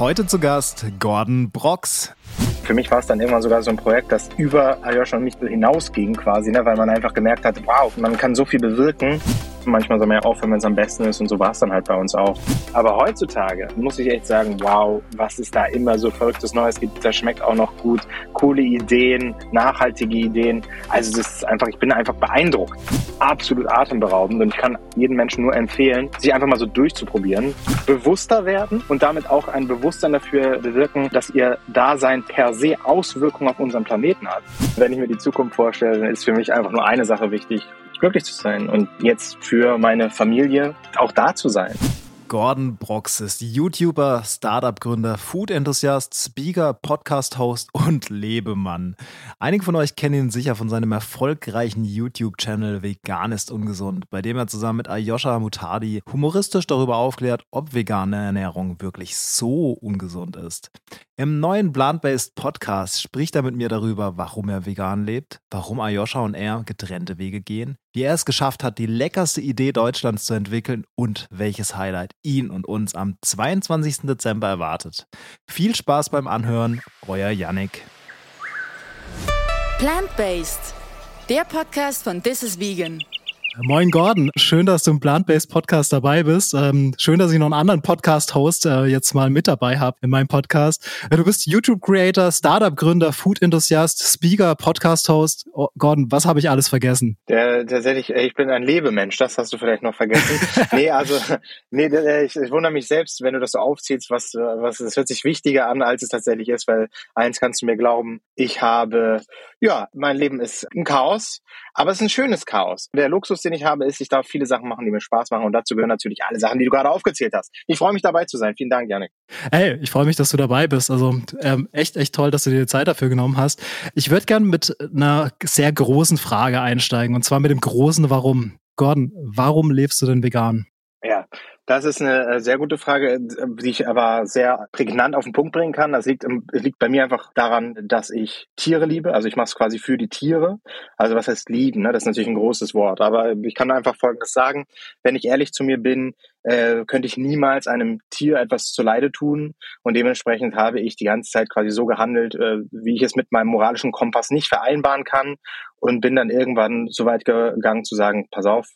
Heute zu Gast Gordon Brox. Für mich war es dann irgendwann sogar so ein Projekt, das über Aljoscha und mich hinausging quasi, ne? weil man einfach gemerkt hat, wow, man kann so viel bewirken. Manchmal soll man ja aufhören, wenn es am besten ist und so war es dann halt bei uns auch. Aber heutzutage muss ich echt sagen, wow, was es da immer so verrücktes Neues gibt. Das schmeckt auch noch gut. Coole Ideen, nachhaltige Ideen. Also das ist einfach, ich bin einfach beeindruckt. Absolut atemberaubend und ich kann jedem Menschen nur empfehlen, sich einfach mal so durchzuprobieren, bewusster werden und damit auch ein Bewusstsein dafür bewirken, dass ihr Dasein per se Auswirkungen auf unseren Planeten hat. Wenn ich mir die Zukunft vorstelle, dann ist für mich einfach nur eine Sache wichtig, glücklich zu sein und jetzt für meine Familie auch da zu sein. Gordon Brox ist YouTuber, Startup-Gründer, Food-Enthusiast, Speaker, Podcast-Host und Lebemann. Einige von euch kennen ihn sicher von seinem erfolgreichen YouTube-Channel Vegan ist ungesund, bei dem er zusammen mit Ayosha Mutadi humoristisch darüber aufklärt, ob vegane Ernährung wirklich so ungesund ist. Im neuen Plant-Based Podcast spricht er mit mir darüber, warum er vegan lebt, warum Ayosha und er getrennte Wege gehen, wie er es geschafft hat, die leckerste Idee Deutschlands zu entwickeln und welches Highlight ihn und uns am 22. Dezember erwartet. Viel Spaß beim Anhören, euer Yannick. Plant-Based, der Podcast von This is Vegan. Moin Gordon, schön, dass du im Plant-Based Podcast dabei bist. Ähm, schön, dass ich noch einen anderen Podcast-Host äh, jetzt mal mit dabei habe in meinem Podcast. Äh, du bist YouTube-Creator, Startup-Gründer, Food-Enthusiast, Speaker, Podcast-Host. Oh, Gordon, was habe ich alles vergessen? Der, tatsächlich, ich bin ein Lebemensch, das hast du vielleicht noch vergessen. nee, also, nee, ich, ich wundere mich selbst, wenn du das so aufziehst, was, was, es hört sich wichtiger an, als es tatsächlich ist, weil eins kannst du mir glauben, ich habe, ja, mein Leben ist ein Chaos, aber es ist ein schönes Chaos. Der Luxus den ich habe, ist, ich darf viele Sachen machen, die mir Spaß machen. Und dazu gehören natürlich alle Sachen, die du gerade aufgezählt hast. Ich freue mich dabei zu sein. Vielen Dank, Janik. Hey, ich freue mich, dass du dabei bist. Also ähm, echt, echt toll, dass du dir die Zeit dafür genommen hast. Ich würde gerne mit einer sehr großen Frage einsteigen. Und zwar mit dem großen Warum. Gordon, warum lebst du denn vegan? Das ist eine äh, sehr gute Frage, äh, die ich aber sehr prägnant auf den Punkt bringen kann. Das liegt, liegt bei mir einfach daran, dass ich Tiere liebe. Also ich mache es quasi für die Tiere. Also was heißt lieben? Ne? Das ist natürlich ein großes Wort. Aber ich kann einfach Folgendes sagen. Wenn ich ehrlich zu mir bin, äh, könnte ich niemals einem Tier etwas zuleide tun. Und dementsprechend habe ich die ganze Zeit quasi so gehandelt, äh, wie ich es mit meinem moralischen Kompass nicht vereinbaren kann. Und bin dann irgendwann so weit gegangen zu sagen, pass auf,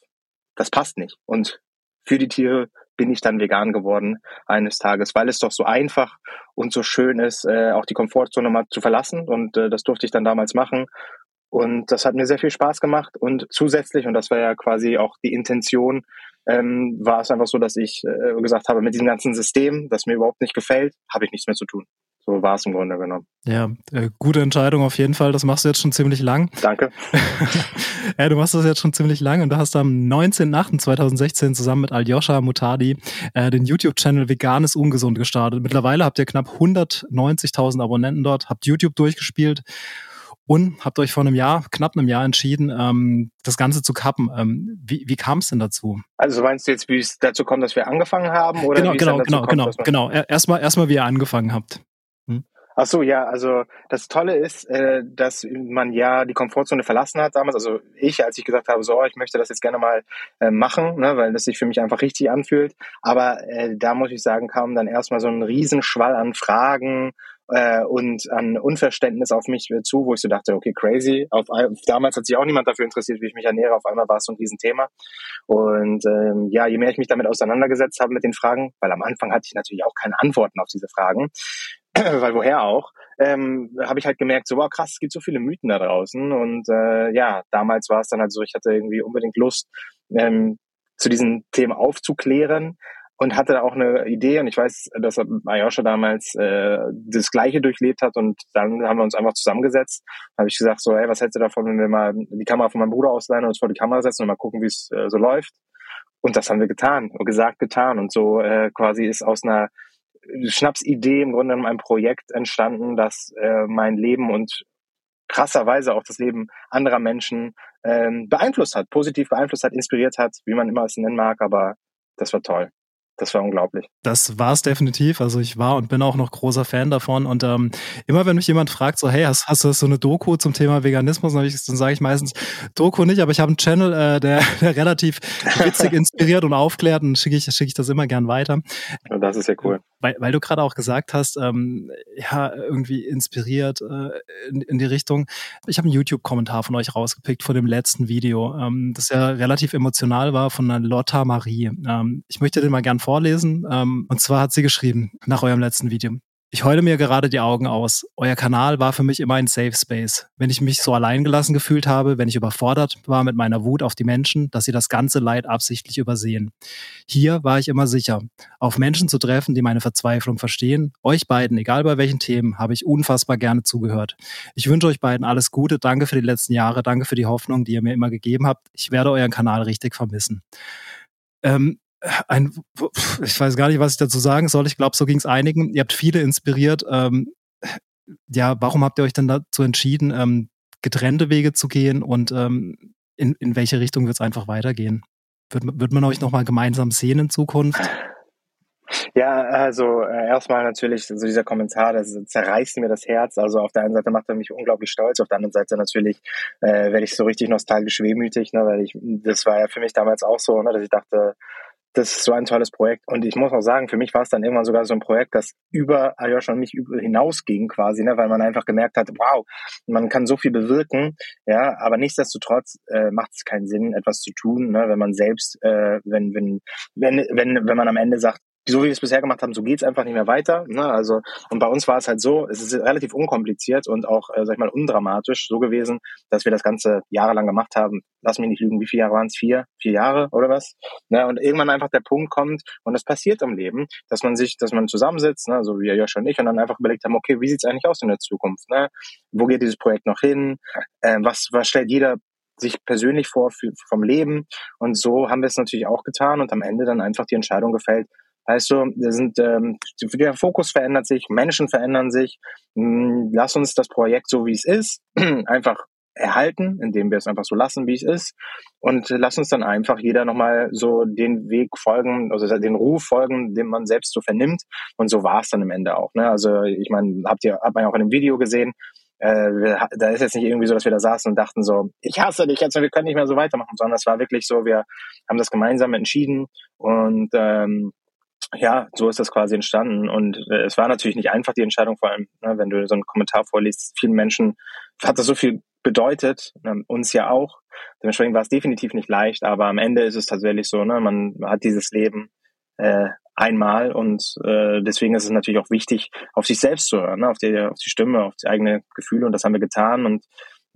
das passt nicht. Und für die Tiere bin ich dann vegan geworden eines Tages, weil es doch so einfach und so schön ist, äh, auch die Komfortzone mal zu verlassen. Und äh, das durfte ich dann damals machen. Und das hat mir sehr viel Spaß gemacht. Und zusätzlich, und das war ja quasi auch die Intention, ähm, war es einfach so, dass ich äh, gesagt habe, mit diesem ganzen System, das mir überhaupt nicht gefällt, habe ich nichts mehr zu tun. So war es im Grunde genommen. Ja, äh, gute Entscheidung auf jeden Fall. Das machst du jetzt schon ziemlich lang. Danke. ja, du machst das jetzt schon ziemlich lang und du hast am 19.08.2016 zusammen mit Aljoscha Mutadi äh, den YouTube-Channel Veganes Ungesund gestartet. Mittlerweile habt ihr knapp 190.000 Abonnenten dort, habt YouTube durchgespielt und habt euch vor einem Jahr, knapp einem Jahr entschieden, ähm, das Ganze zu kappen. Ähm, wie wie kam es denn dazu? Also meinst du jetzt, wie es dazu kommt, dass wir angefangen haben? Oder genau, genau, genau, kommt, genau, genau. Erstmal, erstmal, wie ihr angefangen habt. Ach so, ja, also das Tolle ist, äh, dass man ja die Komfortzone verlassen hat damals. Also ich, als ich gesagt habe, so, ich möchte das jetzt gerne mal äh, machen, ne, weil das sich für mich einfach richtig anfühlt. Aber äh, da muss ich sagen, kam dann erstmal so ein Riesenschwall an Fragen äh, und an Unverständnis auf mich zu, wo ich so dachte, okay, crazy. Auf, damals hat sich auch niemand dafür interessiert, wie ich mich ernähre. Auf einmal war es so ein Riesenthema. Und ähm, ja, je mehr ich mich damit auseinandergesetzt habe mit den Fragen, weil am Anfang hatte ich natürlich auch keine Antworten auf diese Fragen, weil woher auch, ähm, habe ich halt gemerkt, so wow, krass, es gibt so viele Mythen da draußen. Und äh, ja, damals war es dann halt so, ich hatte irgendwie unbedingt Lust, ähm, zu diesen Themen aufzuklären und hatte auch eine Idee und ich weiß, dass Ayosha damals äh, das Gleiche durchlebt hat und dann haben wir uns einfach zusammengesetzt. habe ich gesagt, so, ey, was hältst du davon, wenn wir mal die Kamera von meinem Bruder ausleihen und uns vor die Kamera setzen und mal gucken, wie es äh, so läuft. Und das haben wir getan gesagt, getan. Und so äh, quasi ist aus einer Schnapsidee im Grunde genommen ein Projekt entstanden, das äh, mein Leben und krasserweise auch das Leben anderer Menschen ähm, beeinflusst hat, positiv beeinflusst hat, inspiriert hat, wie man immer es nennen mag, aber das war toll. Das war unglaublich. Das war es definitiv. Also ich war und bin auch noch großer Fan davon. Und ähm, immer wenn mich jemand fragt, so, hey, hast, hast du so eine Doku zum Thema Veganismus? Dann, dann sage ich meistens, Doku nicht, aber ich habe einen Channel, äh, der, der relativ witzig inspiriert und aufklärt und schicke ich, schick ich das immer gern weiter. Und das ist ja cool. Weil, weil du gerade auch gesagt hast, ähm, ja, irgendwie inspiriert äh, in, in die Richtung. Ich habe einen YouTube-Kommentar von euch rausgepickt von dem letzten Video, ähm, das ja relativ emotional war von einer Lotta Marie. Ähm, ich möchte den mal gern vorlesen. Ähm, und zwar hat sie geschrieben, nach eurem letzten Video. Ich heule mir gerade die Augen aus. Euer Kanal war für mich immer ein Safe Space. Wenn ich mich so alleingelassen gefühlt habe, wenn ich überfordert war mit meiner Wut auf die Menschen, dass sie das ganze Leid absichtlich übersehen. Hier war ich immer sicher. Auf Menschen zu treffen, die meine Verzweiflung verstehen. Euch beiden, egal bei welchen Themen, habe ich unfassbar gerne zugehört. Ich wünsche euch beiden alles Gute. Danke für die letzten Jahre. Danke für die Hoffnung, die ihr mir immer gegeben habt. Ich werde euren Kanal richtig vermissen. Ähm, ein, ich weiß gar nicht, was ich dazu sagen soll. Ich glaube, so ging es einigen. Ihr habt viele inspiriert. Ähm, ja, warum habt ihr euch denn dazu entschieden, ähm, getrennte Wege zu gehen und ähm, in, in welche Richtung wird es einfach weitergehen? Wird, wird man euch nochmal gemeinsam sehen in Zukunft? Ja, also äh, erstmal natürlich, also dieser Kommentar, das zerreißt mir das Herz. Also auf der einen Seite macht er mich unglaublich stolz, auf der anderen Seite natürlich äh, werde ich so richtig nostalgisch wehmütig, ne, weil ich, das war ja für mich damals auch so, ne, dass ich dachte, das ist so ein tolles Projekt. Und ich muss auch sagen, für mich war es dann irgendwann sogar so ein Projekt, das über Ayosha und mich hinausging quasi, ne, weil man einfach gemerkt hat, wow, man kann so viel bewirken, ja, aber nichtsdestotrotz äh, macht es keinen Sinn, etwas zu tun, ne, wenn man selbst, äh, wenn, wenn, wenn, wenn, wenn man am Ende sagt, so wie wir es bisher gemacht haben, so geht's einfach nicht mehr weiter. Ne? Also und bei uns war es halt so, es ist relativ unkompliziert und auch, äh, sag ich mal, undramatisch so gewesen, dass wir das Ganze jahrelang gemacht haben. Lass mich nicht lügen, wie viele Jahre waren es? Vier, vier Jahre oder was? Ne? Und irgendwann einfach der Punkt kommt und das passiert im Leben, dass man sich, dass man zusammensitzt, ne? so wie Josh und ich, und dann einfach überlegt haben, okay, wie sieht's eigentlich aus in der Zukunft? Ne? Wo geht dieses Projekt noch hin? Äh, was, was stellt jeder sich persönlich vor für, vom Leben. Und so haben wir es natürlich auch getan und am Ende dann einfach die Entscheidung gefällt, Weißt du, wir sind, ähm, der Fokus verändert sich, Menschen verändern sich. Hm, lass uns das Projekt so wie es ist einfach erhalten, indem wir es einfach so lassen, wie es ist. Und lass uns dann einfach jeder nochmal so den Weg folgen, also den Ruf folgen, den man selbst so vernimmt. Und so war es dann im Ende auch. Ne? Also ich meine, habt ihr, habt man ja auch in dem Video gesehen, äh, da ist jetzt nicht irgendwie so, dass wir da saßen und dachten so, ich hasse dich jetzt, wir können nicht mehr so weitermachen, sondern es war wirklich so, wir haben das gemeinsam entschieden und ähm, ja, so ist das quasi entstanden. Und äh, es war natürlich nicht einfach, die Entscheidung, vor allem, ne, wenn du so einen Kommentar vorliest. Vielen Menschen hat das so viel bedeutet, äh, uns ja auch. Dementsprechend war es definitiv nicht leicht, aber am Ende ist es tatsächlich so, ne, man hat dieses Leben äh, einmal und äh, deswegen ist es natürlich auch wichtig, auf sich selbst zu hören, ne, auf, die, auf die Stimme, auf die eigenen Gefühle und das haben wir getan und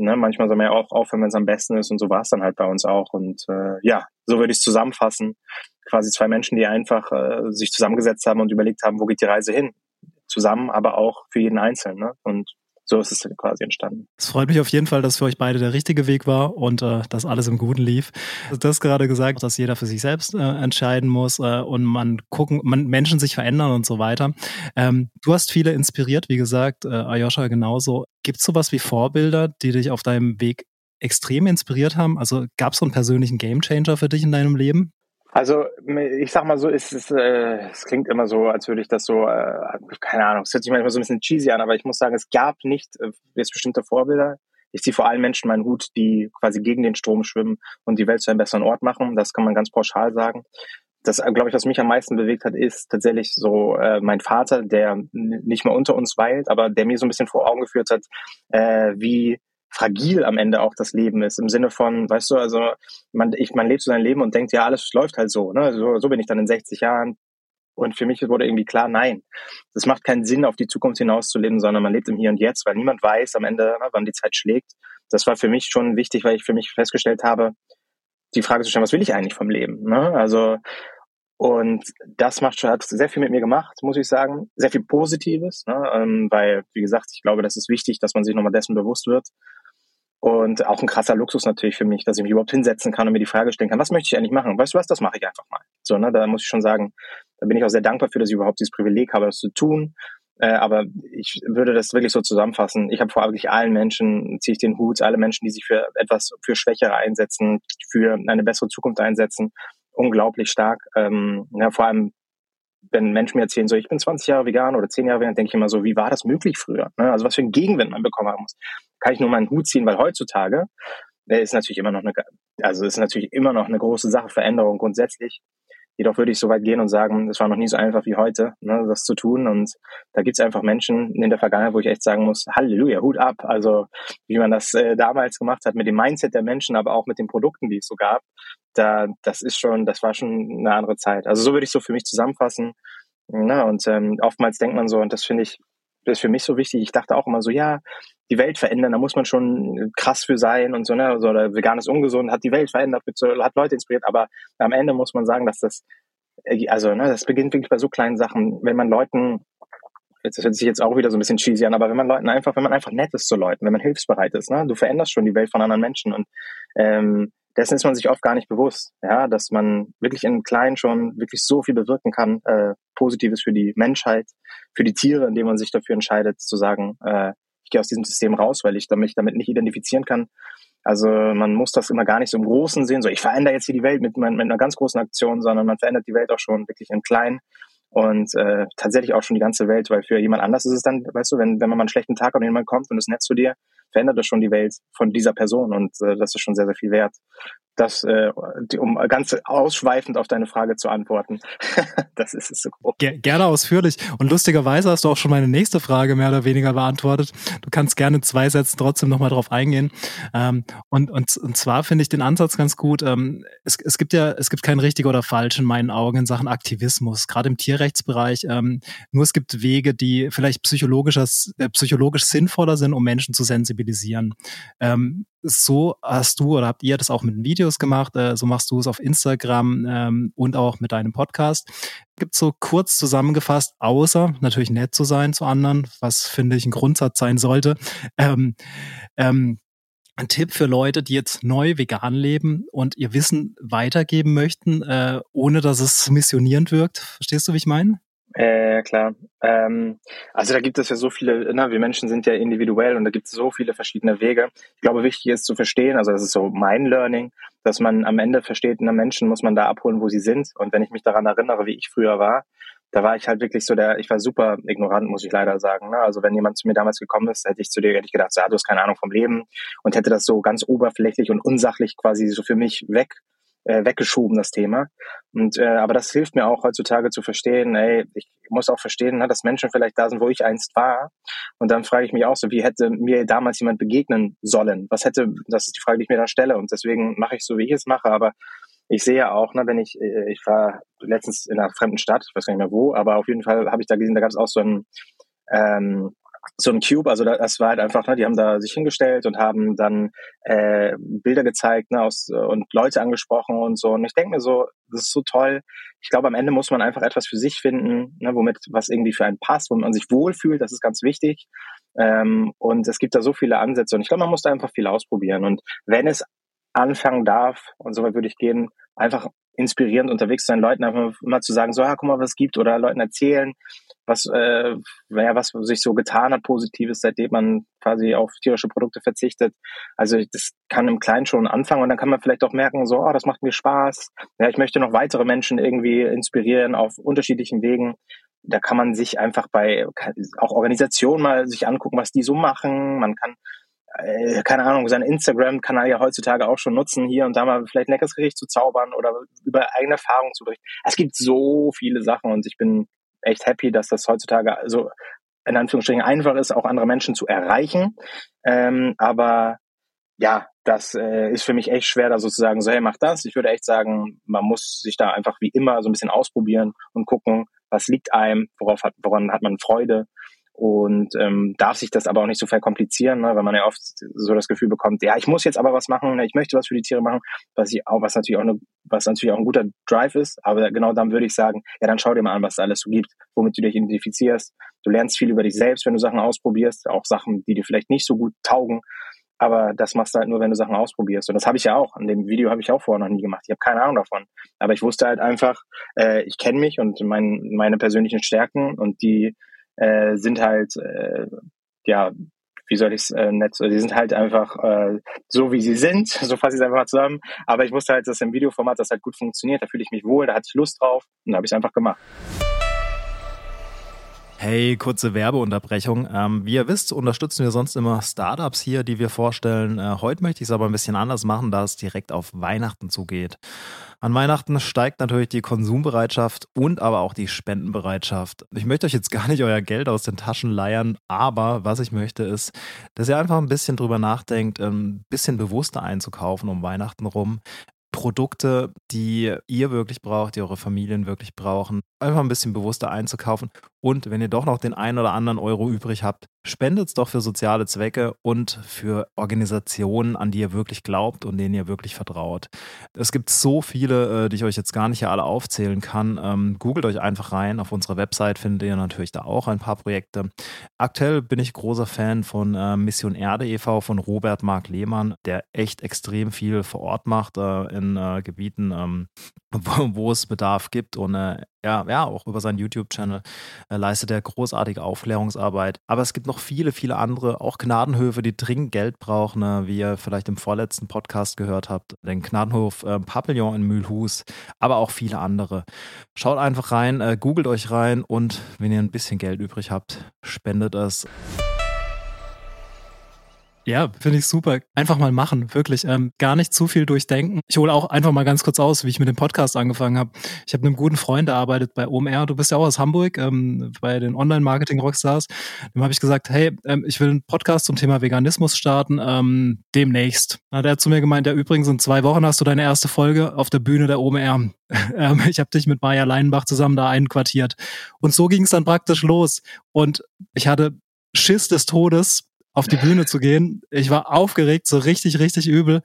Ne, manchmal soll man ja auch aufhören, wenn es am besten ist und so war es dann halt bei uns auch. Und äh, ja, so würde ich es zusammenfassen quasi zwei Menschen, die einfach äh, sich zusammengesetzt haben und überlegt haben, wo geht die Reise hin? Zusammen, aber auch für jeden Einzelnen. Ne? Und so ist es quasi entstanden. Es freut mich auf jeden Fall, dass für euch beide der richtige Weg war und äh, dass alles im Guten lief. Du hast gerade gesagt, dass jeder für sich selbst äh, entscheiden muss äh, und man gucken, man Menschen sich verändern und so weiter. Ähm, du hast viele inspiriert, wie gesagt, äh, Ayosha genauso. Gibt es sowas wie Vorbilder, die dich auf deinem Weg extrem inspiriert haben? Also gab es so einen persönlichen Gamechanger für dich in deinem Leben? Also ich sag mal so, es, ist, äh, es klingt immer so, als würde ich das so, äh, keine Ahnung, es hört sich manchmal so ein bisschen cheesy an, aber ich muss sagen, es gab nicht äh, jetzt bestimmte Vorbilder. Ich ziehe vor allen Menschen meinen Hut, die quasi gegen den Strom schwimmen und die Welt zu einem besseren Ort machen. Das kann man ganz pauschal sagen. Das, äh, glaube ich, was mich am meisten bewegt hat, ist tatsächlich so äh, mein Vater, der nicht mehr unter uns weilt, aber der mir so ein bisschen vor Augen geführt hat, äh, wie fragil am Ende auch das Leben ist. Im Sinne von, weißt du, also man, ich, man lebt so sein Leben und denkt, ja, alles läuft halt so. Ne? So, so bin ich dann in 60 Jahren. Und für mich wurde irgendwie klar, nein, das macht keinen Sinn, auf die Zukunft hinauszuleben, sondern man lebt im Hier und Jetzt, weil niemand weiß am Ende, ne, wann die Zeit schlägt. Das war für mich schon wichtig, weil ich für mich festgestellt habe, die Frage zu stellen, was will ich eigentlich vom Leben? Ne? Also und das macht schon, hat sehr viel mit mir gemacht, muss ich sagen. Sehr viel Positives, ne? ähm, weil, wie gesagt, ich glaube, das ist wichtig, dass man sich nochmal dessen bewusst wird. Und auch ein krasser Luxus natürlich für mich, dass ich mich überhaupt hinsetzen kann und mir die Frage stellen kann, was möchte ich eigentlich machen? Weißt du was, das mache ich einfach mal. So, ne, da muss ich schon sagen, da bin ich auch sehr dankbar für, dass ich überhaupt dieses Privileg habe, das zu tun. Äh, aber ich würde das wirklich so zusammenfassen. Ich habe vor wirklich allen Menschen, ziehe ich den Hut, alle Menschen, die sich für etwas, für Schwächere einsetzen, für eine bessere Zukunft einsetzen, unglaublich stark. Ähm, ja, vor allem wenn Menschen mir erzählen, so ich bin 20 Jahre vegan oder 10 Jahre vegan, denke ich immer so, wie war das möglich früher? Ne? Also was für einen Gegenwind man bekommen haben muss. Kann ich nur meinen Hut ziehen, weil heutzutage der ist natürlich immer noch eine, also ist natürlich immer noch eine große Sache, Veränderung grundsätzlich. Jedoch würde ich so weit gehen und sagen, es war noch nie so einfach wie heute, ne, das zu tun. Und da gibt es einfach Menschen in der Vergangenheit, wo ich echt sagen muss, Halleluja, Hut ab. Also wie man das äh, damals gemacht hat mit dem Mindset der Menschen, aber auch mit den Produkten, die es so gab, da das ist schon, das war schon eine andere Zeit. Also so würde ich so für mich zusammenfassen. Na, und ähm, oftmals denkt man so, und das finde ich, das ist für mich so wichtig. Ich dachte auch immer so, ja, die Welt verändern, da muss man schon krass für sein und so, ne, also, oder vegan ist ungesund, hat die Welt verändert, hat Leute inspiriert, aber am Ende muss man sagen, dass das, also, ne, das beginnt wirklich bei so kleinen Sachen, wenn man Leuten, das hört sich jetzt auch wieder so ein bisschen cheesy an, aber wenn man Leuten einfach, wenn man einfach nett ist zu Leuten, wenn man hilfsbereit ist, ne, du veränderst schon die Welt von anderen Menschen und ähm, dessen ist man sich oft gar nicht bewusst, ja, dass man wirklich in Kleinen schon wirklich so viel bewirken kann, äh, Positives für die Menschheit, für die Tiere, indem man sich dafür entscheidet, zu sagen, äh, ich gehe aus diesem System raus, weil ich mich damit nicht identifizieren kann. Also man muss das immer gar nicht so im Großen sehen, so ich verändere jetzt hier die Welt mit, mit einer ganz großen Aktion, sondern man verändert die Welt auch schon wirklich im Kleinen und äh, tatsächlich auch schon die ganze Welt, weil für jemand anders ist es dann, weißt du, wenn, wenn man mal einen schlechten Tag hat und jemand kommt und ist nett zu dir, verändert das schon die Welt von dieser Person und äh, das ist schon sehr, sehr viel wert das, äh, um ganz ausschweifend auf deine Frage zu antworten. das ist es so grob. Gerne ausführlich. Und lustigerweise hast du auch schon meine nächste Frage mehr oder weniger beantwortet. Du kannst gerne in zwei Sätzen trotzdem nochmal drauf eingehen. Ähm, und, und, und zwar finde ich den Ansatz ganz gut. Ähm, es, es gibt ja, es gibt kein richtig oder falsch in meinen Augen in Sachen Aktivismus, gerade im Tierrechtsbereich. Ähm, nur es gibt Wege, die vielleicht psychologisch, äh, psychologisch sinnvoller sind, um Menschen zu sensibilisieren. Ähm, so hast du oder habt ihr das auch mit Videos gemacht, äh, so machst du es auf Instagram ähm, und auch mit deinem Podcast. Gibt so kurz zusammengefasst, außer natürlich nett zu sein zu anderen, was finde ich ein Grundsatz sein sollte. Ähm, ähm, ein Tipp für Leute, die jetzt neu vegan leben und ihr Wissen weitergeben möchten, äh, ohne dass es missionierend wirkt. Verstehst du, wie ich meine? Äh, klar. Ähm, also da gibt es ja so viele, na, wir Menschen sind ja individuell und da gibt es so viele verschiedene Wege. Ich glaube, wichtig ist zu verstehen, also das ist so mein Learning, dass man am Ende versteht, na, Menschen muss man da abholen, wo sie sind. Und wenn ich mich daran erinnere, wie ich früher war, da war ich halt wirklich so der, ich war super ignorant, muss ich leider sagen. Ne? Also wenn jemand zu mir damals gekommen ist, hätte ich zu dir hätte ich gedacht, so, ja, du hast keine Ahnung vom Leben und hätte das so ganz oberflächlich und unsachlich quasi so für mich weg äh, weggeschoben, das Thema. Und äh, aber das hilft mir auch heutzutage zu verstehen, ey, ich muss auch verstehen, ne, dass Menschen vielleicht da sind, wo ich einst war. Und dann frage ich mich auch so, wie hätte mir damals jemand begegnen sollen? Was hätte, das ist die Frage, die ich mir dann stelle. Und deswegen mache ich so, wie ich es mache. Aber ich sehe ja auch, ne, wenn ich, äh, ich war letztens in einer fremden Stadt, ich weiß gar nicht mehr wo, aber auf jeden Fall habe ich da gesehen, da gab es auch so ein ähm, so ein Cube, also das war halt einfach, ne, die haben da sich hingestellt und haben dann äh, Bilder gezeigt ne, aus, und Leute angesprochen und so. Und ich denke mir so, das ist so toll. Ich glaube, am Ende muss man einfach etwas für sich finden, ne, womit was irgendwie für einen passt, womit man sich wohlfühlt. Das ist ganz wichtig. Ähm, und es gibt da so viele Ansätze und ich glaube, man muss da einfach viel ausprobieren. Und wenn es anfangen darf, und so weit würde ich gehen, einfach inspirierend unterwegs sein, Leuten einfach mal zu sagen, so, ja, guck mal, was es gibt, oder Leuten erzählen, was, äh, ja, was sich so getan hat, Positives, seitdem man quasi auf tierische Produkte verzichtet. Also das kann im Kleinen schon anfangen und dann kann man vielleicht auch merken, so, oh, das macht mir Spaß. Ja, ich möchte noch weitere Menschen irgendwie inspirieren auf unterschiedlichen Wegen. Da kann man sich einfach bei auch Organisationen mal sich angucken, was die so machen. Man kann äh, keine Ahnung, seinen Instagram-Kanal ja heutzutage auch schon nutzen, hier und da mal vielleicht ein leckeres Gericht zu zaubern oder über eigene Erfahrungen zu berichten. Es gibt so viele Sachen und ich bin echt happy, dass das heutzutage so in Anführungsstrichen einfach ist, auch andere Menschen zu erreichen. Ähm, aber ja, das äh, ist für mich echt schwer, da sozusagen so, hey, mach das. Ich würde echt sagen, man muss sich da einfach wie immer so ein bisschen ausprobieren und gucken, was liegt einem, worauf hat, woran hat man Freude und ähm, darf sich das aber auch nicht so verkomplizieren, ne, weil man ja oft so das Gefühl bekommt, ja, ich muss jetzt aber was machen, ne, ich möchte was für die Tiere machen, was ich auch, was natürlich auch eine, was natürlich auch ein guter Drive ist, aber genau dann würde ich sagen, ja, dann schau dir mal an, was es alles so gibt, womit du dich identifizierst. Du lernst viel über dich selbst, wenn du Sachen ausprobierst, auch Sachen, die dir vielleicht nicht so gut taugen, aber das machst du halt nur, wenn du Sachen ausprobierst. Und das habe ich ja auch. An dem Video habe ich auch vorher noch nie gemacht. Ich habe keine Ahnung davon. Aber ich wusste halt einfach, äh, ich kenne mich und mein, meine persönlichen Stärken und die äh, sind halt, äh, ja, wie soll ich es äh, nett, die sind halt einfach äh, so, wie sie sind, so fasse ich es einfach mal zusammen. Aber ich wusste halt, dass im Videoformat das halt gut funktioniert, da fühle ich mich wohl, da hatte ich Lust drauf und da habe ich es einfach gemacht. Hey, kurze Werbeunterbrechung. Ähm, wie ihr wisst, unterstützen wir sonst immer Startups hier, die wir vorstellen. Äh, heute möchte ich es aber ein bisschen anders machen, da es direkt auf Weihnachten zugeht. An Weihnachten steigt natürlich die Konsumbereitschaft und aber auch die Spendenbereitschaft. Ich möchte euch jetzt gar nicht euer Geld aus den Taschen leiern, aber was ich möchte ist, dass ihr einfach ein bisschen drüber nachdenkt, ein bisschen bewusster einzukaufen um Weihnachten rum. Produkte, die ihr wirklich braucht, die eure Familien wirklich brauchen, einfach ein bisschen bewusster einzukaufen. Und wenn ihr doch noch den einen oder anderen Euro übrig habt, spendet es doch für soziale Zwecke und für Organisationen, an die ihr wirklich glaubt und denen ihr wirklich vertraut. Es gibt so viele, äh, die ich euch jetzt gar nicht alle aufzählen kann. Ähm, googelt euch einfach rein. Auf unserer Website findet ihr natürlich da auch ein paar Projekte. Aktuell bin ich großer Fan von äh, Mission Erde e.V. von Robert Mark Lehmann, der echt extrem viel vor Ort macht äh, in Gebieten, ähm, wo, es Bedarf gibt und ja, ja, auch über seinen YouTube-Channel äh, leistet er großartige Aufklärungsarbeit. Aber es gibt noch viele, viele andere, auch Gnadenhöfe, die dringend Geld brauchen, ne? wie ihr vielleicht im vorletzten Podcast gehört habt. Den Gnadenhof äh, Papillon in Mühlhus, aber auch viele andere. Schaut einfach rein, äh, googelt euch rein und wenn ihr ein bisschen Geld übrig habt, spendet es. Ja, finde ich super. Einfach mal machen, wirklich. Ähm, gar nicht zu viel durchdenken. Ich hole auch einfach mal ganz kurz aus, wie ich mit dem Podcast angefangen habe. Ich habe einem guten Freund, der arbeitet bei OMR. Du bist ja auch aus Hamburg, ähm, bei den Online-Marketing-Rockstars. Dem habe ich gesagt, hey, ähm, ich will einen Podcast zum Thema Veganismus starten, ähm, demnächst. Na, der hat zu mir gemeint, ja, übrigens in zwei Wochen hast du deine erste Folge auf der Bühne der OMR. Ähm, ich habe dich mit Maja Leinbach zusammen da einquartiert. Und so ging es dann praktisch los. Und ich hatte Schiss des Todes, auf die Bühne zu gehen. Ich war aufgeregt, so richtig, richtig übel.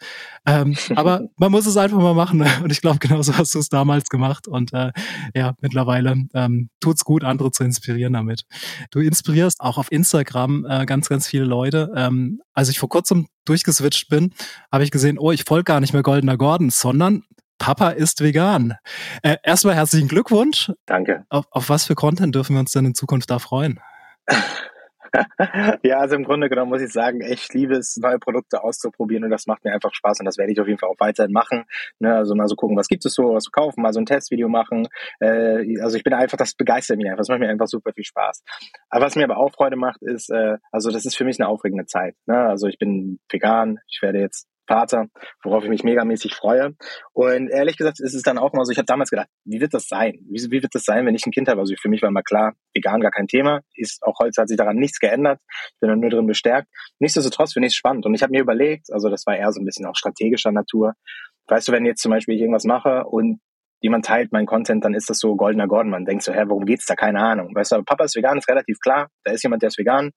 Ähm, aber man muss es einfach mal machen. Und ich glaube, genauso hast du es damals gemacht. Und äh, ja, mittlerweile ähm, tut's gut, andere zu inspirieren damit. Du inspirierst auch auf Instagram äh, ganz, ganz viele Leute. Ähm, als ich vor kurzem durchgeswitcht bin, habe ich gesehen, oh, ich folge gar nicht mehr Goldener Gordon, sondern Papa ist vegan. Äh, erstmal herzlichen Glückwunsch. Danke. Auf, auf was für Content dürfen wir uns denn in Zukunft da freuen? ja, also im Grunde genommen muss ich sagen, ich liebe es, neue Produkte auszuprobieren und das macht mir einfach Spaß und das werde ich auf jeden Fall auch weiterhin machen. Ne, also mal so gucken, was gibt es so, was zu kaufen, mal so ein Testvideo machen. Äh, also ich bin einfach, das begeistert mich einfach, das macht mir einfach super viel Spaß. Aber was mir aber auch Freude macht, ist, äh, also das ist für mich eine aufregende Zeit. Ne? Also ich bin vegan, ich werde jetzt Vater, worauf ich mich megamäßig freue. Und ehrlich gesagt ist es dann auch mal so, ich habe damals gedacht, wie wird das sein? Wie, wie wird das sein, wenn ich ein Kind habe? Also für mich war immer klar, vegan gar kein Thema. Ist auch heute hat sich daran nichts geändert. Ich bin nur drin bestärkt. Nichtsdestotrotz finde ich es spannend. Und ich habe mir überlegt, also das war eher so ein bisschen auch strategischer Natur. Weißt du, wenn jetzt zum Beispiel ich irgendwas mache und jemand teilt meinen Content, dann ist das so goldener Gordon. Man denkt so, hä, worum geht's da? Keine Ahnung. Weißt du, aber Papa ist vegan, ist relativ klar. Da ist jemand, der ist vegan.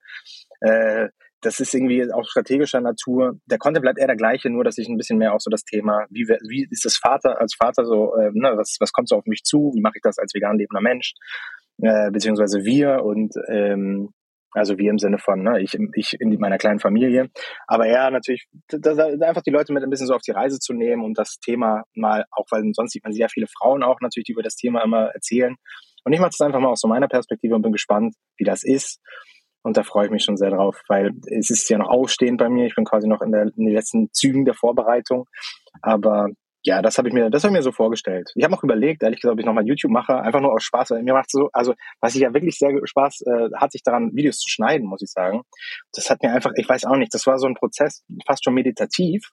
Äh, das ist irgendwie auch strategischer Natur. Der Content bleibt eher der gleiche, nur dass ich ein bisschen mehr auch so das Thema, wie, wie ist das Vater als Vater so, äh, ne, was, was kommt so auf mich zu, wie mache ich das als vegan lebender Mensch, äh, beziehungsweise wir und ähm, also wir im Sinne von, ne, ich, ich in meiner kleinen Familie. Aber eher natürlich, das, einfach die Leute mit ein bisschen so auf die Reise zu nehmen und das Thema mal, auch weil sonst sieht man sehr viele Frauen auch natürlich, die über das Thema immer erzählen. Und ich mache das einfach mal aus so meiner Perspektive und bin gespannt, wie das ist. Und da freue ich mich schon sehr drauf, weil es ist ja noch ausstehend bei mir. Ich bin quasi noch in, der, in den letzten Zügen der Vorbereitung. Aber ja, das habe ich mir, das habe ich mir so vorgestellt. Ich habe auch überlegt, ehrlich gesagt, ob ich nochmal YouTube mache, einfach nur aus Spaß, weil mir macht so, also was ich ja wirklich sehr Spaß äh, hat sich daran, Videos zu schneiden, muss ich sagen. Das hat mir einfach, ich weiß auch nicht, das war so ein Prozess, fast schon meditativ.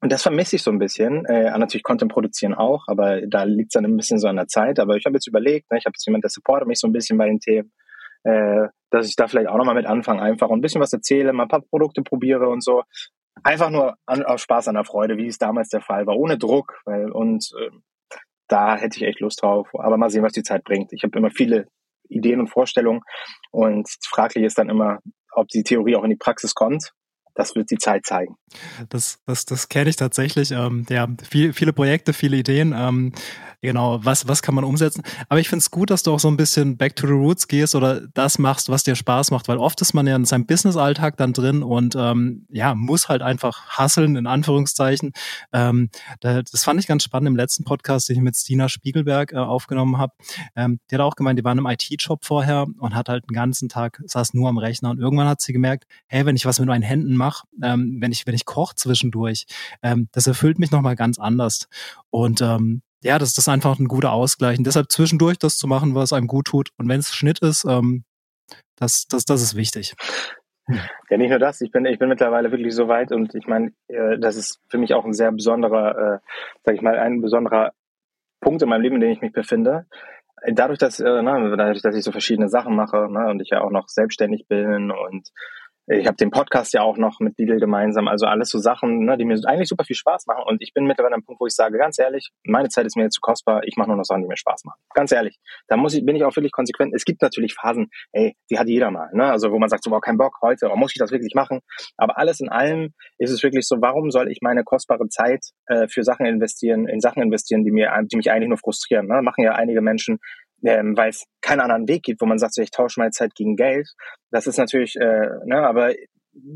Und das vermisse ich so ein bisschen. Äh, natürlich Content produzieren auch, aber da liegt es dann ein bisschen so an der Zeit. Aber ich habe jetzt überlegt, ne, ich habe jetzt jemand, der supportet mich so ein bisschen bei den Themen äh, dass ich da vielleicht auch nochmal mit anfange, einfach ein bisschen was erzähle, mal ein paar Produkte probiere und so. Einfach nur an, auf Spaß an der Freude, wie es damals der Fall war, ohne Druck. Weil, und äh, da hätte ich echt Lust drauf. Aber mal sehen, was die Zeit bringt. Ich habe immer viele Ideen und Vorstellungen und fraglich ist dann immer, ob die Theorie auch in die Praxis kommt das wird die Zeit zeigen. Das, das, das kenne ich tatsächlich. Ähm, ja, viel, viele Projekte, viele Ideen. Ähm, genau, was, was kann man umsetzen? Aber ich finde es gut, dass du auch so ein bisschen back to the roots gehst oder das machst, was dir Spaß macht, weil oft ist man ja in seinem Business-Alltag dann drin und ähm, ja, muss halt einfach hasseln, in Anführungszeichen. Ähm, das fand ich ganz spannend im letzten Podcast, den ich mit Stina Spiegelberg äh, aufgenommen habe. Ähm, die hat auch gemeint, die war in einem IT-Job vorher und hat halt den ganzen Tag, saß nur am Rechner und irgendwann hat sie gemerkt, hey, wenn ich was mit meinen Händen mache, ähm, wenn ich, wenn ich koche zwischendurch, ähm, das erfüllt mich nochmal ganz anders. Und ähm, ja, das, ist einfach ein guter Ausgleich. Und deshalb zwischendurch das zu machen, was einem gut tut. Und wenn es Schnitt ist, ähm, das, das, das ist wichtig. Ja, nicht nur das. Ich bin, ich bin mittlerweile wirklich so weit und ich meine, äh, das ist für mich auch ein sehr besonderer, äh, sag ich mal, ein besonderer Punkt in meinem Leben, in dem ich mich befinde. Dadurch, dass, äh, ne, dadurch, dass ich so verschiedene Sachen mache ne, und ich ja auch noch selbstständig bin und ich habe den Podcast ja auch noch mit Lidl gemeinsam, also alles so Sachen, ne, die mir eigentlich super viel Spaß machen. Und ich bin mittlerweile am Punkt, wo ich sage, ganz ehrlich, meine Zeit ist mir jetzt zu kostbar, ich mache nur noch Sachen, die mir Spaß machen. Ganz ehrlich. Da muss ich, bin ich auch wirklich konsequent. Es gibt natürlich Phasen, ey, die hat jeder mal, ne? Also wo man sagt, so, wow, kein Bock heute, oder muss ich das wirklich machen? Aber alles in allem ist es wirklich so, warum soll ich meine kostbare Zeit äh, für Sachen investieren, in Sachen investieren, die mir, die mich eigentlich nur frustrieren. Ne? Machen ja einige Menschen ähm, weil es keinen anderen Weg gibt, wo man sagt, so, ich tausche meine Zeit gegen Geld. Das ist natürlich, äh, ne, aber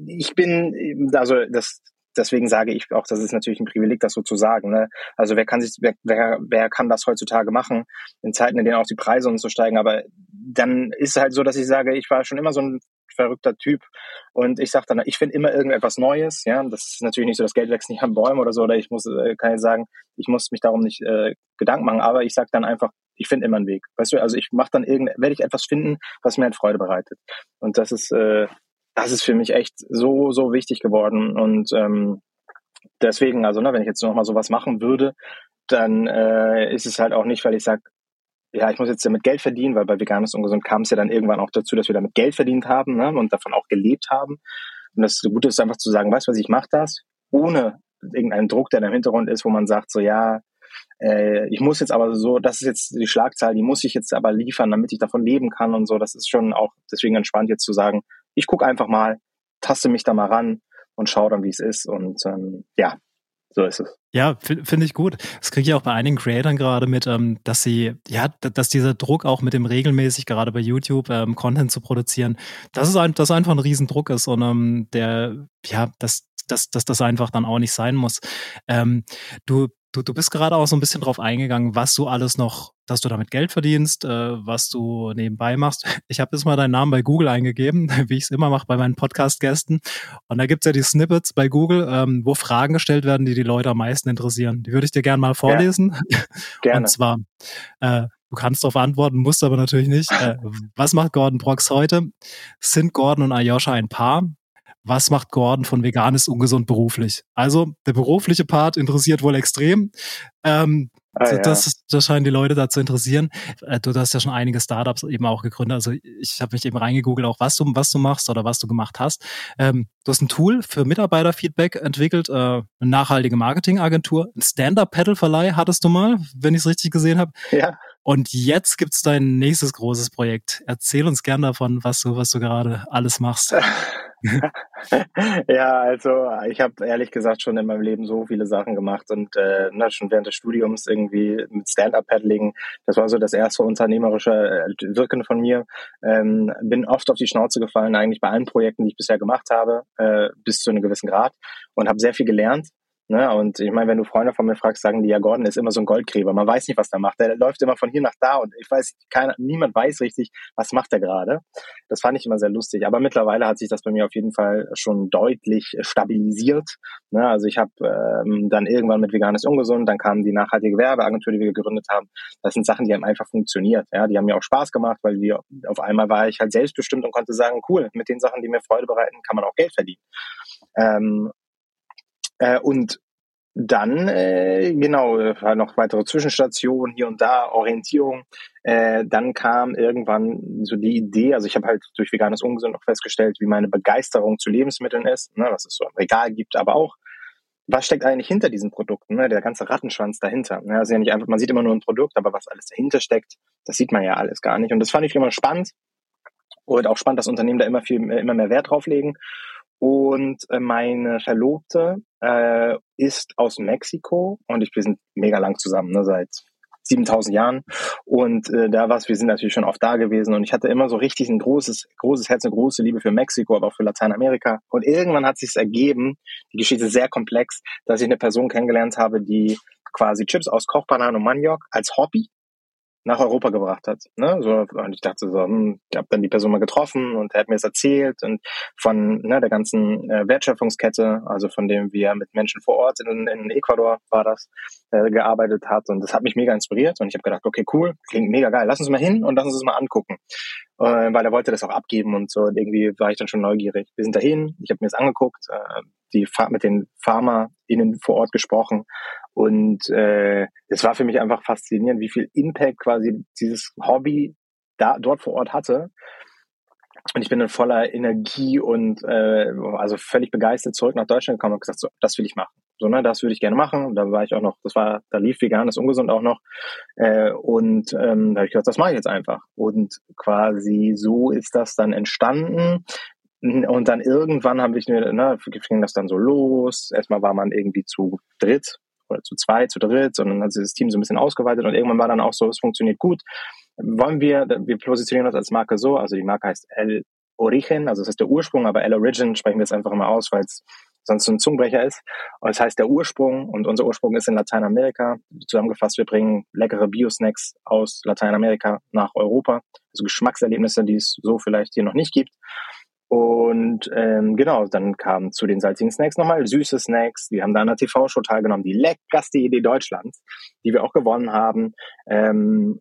ich bin, also das, deswegen sage ich auch, das ist natürlich ein Privileg, das so zu sagen. Ne? Also wer kann sich, wer, wer, wer kann das heutzutage machen in Zeiten, in denen auch die Preise und so steigen? Aber dann ist halt so, dass ich sage, ich war schon immer so ein verrückter Typ und ich sage dann, ich finde immer irgendetwas Neues. Ja, das ist natürlich nicht so, das Geld wächst nicht an Bäumen oder so. Oder ich muss, äh, kann ich sagen, ich muss mich darum nicht äh, Gedanken machen. Aber ich sage dann einfach, ich finde immer einen Weg. Weißt du, also ich mache dann irgend, werde ich etwas finden, was mir halt Freude bereitet. Und das ist, äh, das ist für mich echt so, so wichtig geworden. Und ähm, deswegen, also ne, wenn ich jetzt noch mal sowas machen würde, dann äh, ist es halt auch nicht, weil ich sage, ja, ich muss jetzt damit Geld verdienen, weil bei Veganes Ungesund kam es ja dann irgendwann auch dazu, dass wir damit Geld verdient haben ne, und davon auch gelebt haben. Und das Gute ist einfach zu sagen, weißt du was, ich mache das, ohne irgendeinen Druck, der im Hintergrund ist, wo man sagt, so ja, äh, ich muss jetzt aber so, das ist jetzt die Schlagzahl, die muss ich jetzt aber liefern, damit ich davon leben kann und so. Das ist schon auch deswegen entspannt jetzt zu sagen, ich gucke einfach mal, taste mich da mal ran und schaue dann, wie es ist. Und ähm, ja, so ist es. Ja, finde ich gut. Das kriege ich auch bei einigen Creatoren gerade mit, ähm, dass sie, ja, dass dieser Druck auch mit dem regelmäßig, gerade bei YouTube, ähm, Content zu produzieren, dass es ein, dass einfach ein Riesendruck ist und ähm, der, ja, dass, dass, dass das einfach dann auch nicht sein muss. Ähm, du Du, du bist gerade auch so ein bisschen drauf eingegangen, was du alles noch, dass du damit Geld verdienst, äh, was du nebenbei machst. Ich habe jetzt mal deinen Namen bei Google eingegeben, wie ich es immer mache bei meinen Podcast-Gästen. Und da gibt's ja die Snippets bei Google, ähm, wo Fragen gestellt werden, die die Leute am meisten interessieren. Die würde ich dir gerne mal vorlesen. Ja. Gerne. Und zwar, äh, du kannst darauf antworten, musst aber natürlich nicht. Äh, was macht Gordon Brox heute? Sind Gordon und Ayosha ein Paar? Was macht Gordon von vegan ist ungesund beruflich? Also der berufliche Part interessiert wohl extrem. Ähm, ah, ja. das, das scheinen die Leute da zu interessieren. Äh, du hast ja schon einige Startups eben auch gegründet. Also ich habe mich eben reingegoogelt, auch was du, was du machst oder was du gemacht hast. Ähm, du hast ein Tool für Mitarbeiterfeedback entwickelt, äh, eine nachhaltige Marketingagentur, ein Stand-Up-Pedal-Verleih hattest du mal, wenn ich es richtig gesehen habe. Ja. Und jetzt gibt's dein nächstes großes Projekt. Erzähl uns gern davon, was du, was du gerade alles machst. ja, also ich habe ehrlich gesagt schon in meinem Leben so viele Sachen gemacht und äh, na, schon während des Studiums irgendwie mit Stand-Up-Paddling, das war so das erste unternehmerische äh, Wirken von mir. Ähm, bin oft auf die Schnauze gefallen, eigentlich bei allen Projekten, die ich bisher gemacht habe, äh, bis zu einem gewissen Grad und habe sehr viel gelernt Ne? Und ich meine, wenn du Freunde von mir fragst, sagen die, ja, Gordon ist immer so ein Goldgräber. Man weiß nicht, was der macht. Der läuft immer von hier nach da und ich weiß, keiner, niemand weiß richtig, was macht er gerade. Das fand ich immer sehr lustig. Aber mittlerweile hat sich das bei mir auf jeden Fall schon deutlich stabilisiert. Ne? Also ich habe ähm, dann irgendwann mit Veganes Ungesund, dann kam die nachhaltige Werbeagentur, die wir gegründet haben. Das sind Sachen, die haben einfach funktioniert. Ja? Die haben mir auch Spaß gemacht, weil die, auf einmal war ich halt selbstbestimmt und konnte sagen, cool, mit den Sachen, die mir Freude bereiten, kann man auch Geld verdienen. Ähm, äh, und dann, äh, genau, noch weitere Zwischenstationen hier und da, Orientierung. Äh, dann kam irgendwann so die Idee, also ich habe halt durch veganes Ungesund auch festgestellt, wie meine Begeisterung zu Lebensmitteln ist, ne, was es so ein Regal gibt, aber auch, was steckt eigentlich hinter diesen Produkten, ne, der ganze Rattenschwanz dahinter. Ne, also ja nicht einfach, man sieht immer nur ein Produkt, aber was alles dahinter steckt, das sieht man ja alles gar nicht. Und das fand ich immer spannend und auch spannend, dass Unternehmen da immer viel, immer mehr Wert drauf legen. Und äh, meine Verlobte äh, ist aus Mexiko und ich, wir sind mega lang zusammen, ne, seit 7000 Jahren. Und äh, da war wir sind natürlich schon oft da gewesen und ich hatte immer so richtig ein großes, großes Herz, eine große Liebe für Mexiko, aber auch für Lateinamerika. Und irgendwann hat sich ergeben, die Geschichte ist sehr komplex, dass ich eine Person kennengelernt habe, die quasi Chips aus Kochbananen und Maniok als Hobby nach Europa gebracht hat. Ne? So, und ich dachte so, hm, ich habe dann die Person mal getroffen und er hat mir das erzählt und von ne, der ganzen äh, Wertschöpfungskette, also von dem, wie er mit Menschen vor Ort in, in Ecuador war das, äh, gearbeitet hat. Und das hat mich mega inspiriert und ich habe gedacht, okay, cool, klingt mega geil, lass uns mal hin und lass uns das mal angucken. Äh, weil er wollte das auch abgeben und so. Und irgendwie war ich dann schon neugierig. Wir sind dahin, ich habe mir das angeguckt, äh, die mit den PharmaInnen vor Ort gesprochen und äh, es war für mich einfach faszinierend, wie viel Impact quasi dieses Hobby da dort vor Ort hatte. Und ich bin dann voller Energie und äh, also völlig begeistert zurück nach Deutschland gekommen und gesagt, so, das will ich machen. So, ne, das würde ich gerne machen. Da war ich auch noch, das war, da lief vegan, das ungesund auch noch. Äh, und ähm, da habe ich gesagt, das mache ich jetzt einfach. Und quasi so ist das dann entstanden. Und dann irgendwann habe ich mir, ne, ging das dann so los. Erstmal war man irgendwie zu dritt oder zu zwei, zu dritt, sondern hat sich das Team so ein bisschen ausgeweitet und irgendwann war dann auch so, es funktioniert gut. Wollen wir, wir positionieren uns als Marke so, also die Marke heißt El Origen, also das heißt der Ursprung, aber El Origin sprechen wir jetzt einfach immer aus, weil es sonst so ein Zungenbrecher ist. Und das heißt der Ursprung und unser Ursprung ist in Lateinamerika. Zusammengefasst, wir bringen leckere Bio-Snacks aus Lateinamerika nach Europa, also Geschmackserlebnisse, die es so vielleicht hier noch nicht gibt. Und ähm, genau, dann kamen zu den salzigen Snacks nochmal süße Snacks. Wir haben da an der TV-Show teilgenommen, die leckerste Idee Deutschlands, die wir auch gewonnen haben. Ähm,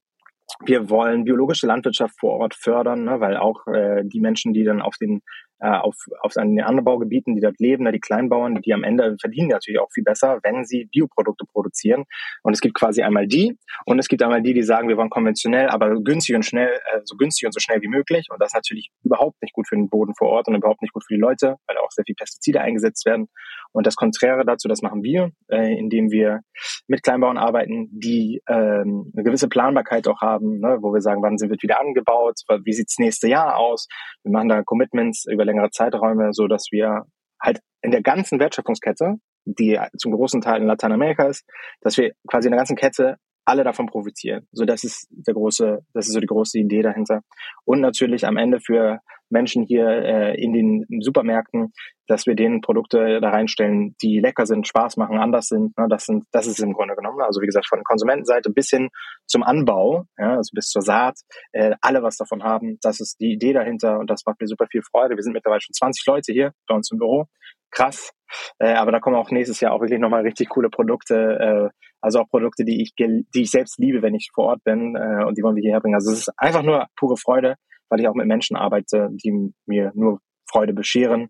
wir wollen biologische Landwirtschaft vor Ort fördern, ne, weil auch äh, die Menschen, die dann auf den äh, auf, auf den Anbaugebieten, die dort leben, die Kleinbauern, die am Ende verdienen natürlich auch viel besser, wenn sie Bioprodukte produzieren. Und es gibt quasi einmal die und es gibt einmal die, die sagen, wir wollen konventionell, aber günstig und schnell, äh, so günstig und so schnell wie möglich. Und das ist natürlich überhaupt nicht gut für den Boden vor Ort und überhaupt nicht gut für die Leute, weil auch sehr viel Pestizide eingesetzt werden. Und das Konträre dazu, das machen wir, äh, indem wir mit Kleinbauern arbeiten, die ähm, eine gewisse Planbarkeit auch haben, ne, wo wir sagen, wann sind wir wieder angebaut, wie sieht's nächste Jahr aus. Wir machen da Commitments über längere Zeiträume, so dass wir halt in der ganzen Wertschöpfungskette, die zum großen Teil in Lateinamerika ist, dass wir quasi in der ganzen Kette alle davon profitieren. So, das ist der große, das ist so die große Idee dahinter. Und natürlich am Ende für Menschen hier äh, in den Supermärkten, dass wir denen Produkte da reinstellen, die lecker sind, Spaß machen, anders sind. Ne? Das sind, das ist im Grunde genommen. Also wie gesagt, von Konsumentenseite bis hin zum Anbau, ja, also bis zur Saat, äh, alle was davon haben. Das ist die Idee dahinter und das macht mir super viel Freude. Wir sind mittlerweile schon 20 Leute hier bei uns im Büro. Krass. Äh, aber da kommen auch nächstes Jahr auch wirklich nochmal richtig coole Produkte, äh, also auch Produkte, die ich, die ich selbst liebe, wenn ich vor Ort bin äh, und die wollen wir hierher bringen. Also es ist einfach nur pure Freude, weil ich auch mit Menschen arbeite, die mir nur Freude bescheren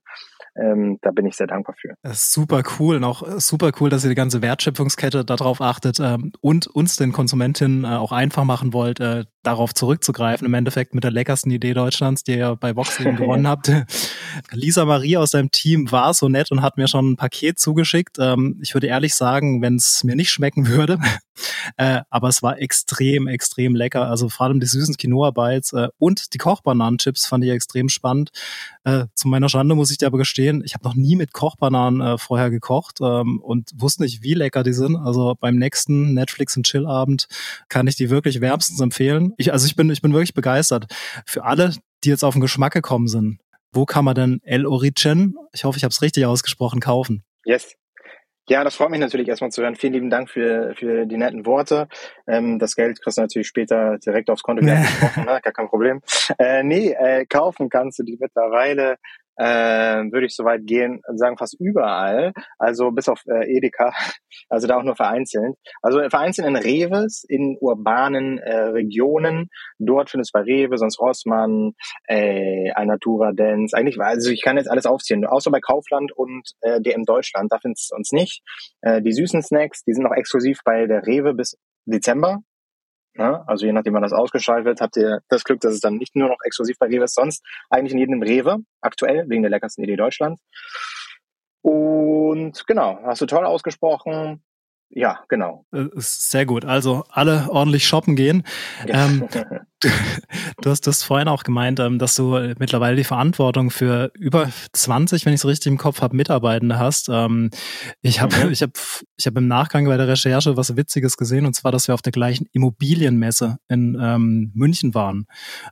ähm, da bin ich sehr dankbar für. Super cool und auch äh, super cool, dass ihr die ganze Wertschöpfungskette darauf achtet ähm, und uns den Konsumentinnen äh, auch einfach machen wollt, äh, darauf zurückzugreifen. Im Endeffekt mit der leckersten Idee Deutschlands, die ihr bei eben gewonnen habt. Lisa Marie aus seinem Team war so nett und hat mir schon ein Paket zugeschickt. Ähm, ich würde ehrlich sagen, wenn es mir nicht schmecken würde, äh, aber es war extrem, extrem lecker. Also vor allem die süßen Quinoa-Bites äh, und die Kochbananenchips fand ich extrem spannend. Zu meiner Schande muss ich dir aber gestehen, ich habe noch nie mit Kochbananen äh, vorher gekocht ähm, und wusste nicht, wie lecker die sind. Also beim nächsten Netflix und Chill-Abend kann ich die wirklich wärmstens empfehlen. Ich, also ich bin, ich bin wirklich begeistert. Für alle, die jetzt auf den Geschmack gekommen sind, wo kann man denn El Origin, ich hoffe, ich habe es richtig ausgesprochen, kaufen? Yes. Ja, das freut mich natürlich erstmal zu hören. Vielen lieben Dank für, für die netten Worte. Ähm, das Geld kriegst du natürlich später direkt aufs Konto ne? gar kein Problem. Äh, nee, äh, kaufen kannst du die mittlerweile äh, würde ich soweit gehen und sagen fast überall, also bis auf äh, Edeka, also da auch nur vereinzelt. Also vereinzelt in Reves, in urbanen äh, Regionen, dort findest du bei Rewe, sonst Rossmann, äh, Alnatura Dance, eigentlich, also ich kann jetzt alles aufzählen, außer bei Kaufland und äh, DM Deutschland, da findest du uns nicht. Äh, die süßen Snacks, die sind noch exklusiv bei der Rewe bis Dezember, Ne? Also je nachdem, wann das ausgeschaltet wird, habt ihr das Glück, dass es dann nicht nur noch exklusiv bei Rewe ist, sonst eigentlich in jedem Rewe aktuell, wegen der leckersten Idee Deutschlands. Und genau, hast du toll ausgesprochen. Ja, genau. Äh, sehr gut. Also alle ordentlich shoppen gehen. Ja. Ähm, Du hast das vorhin auch gemeint, ähm, dass du mittlerweile die Verantwortung für über 20, wenn ich es richtig im Kopf habe, Mitarbeitende hast. Ähm, ich habe mhm. ich hab, ich hab im Nachgang bei der Recherche was Witziges gesehen, und zwar, dass wir auf der gleichen Immobilienmesse in ähm, München waren.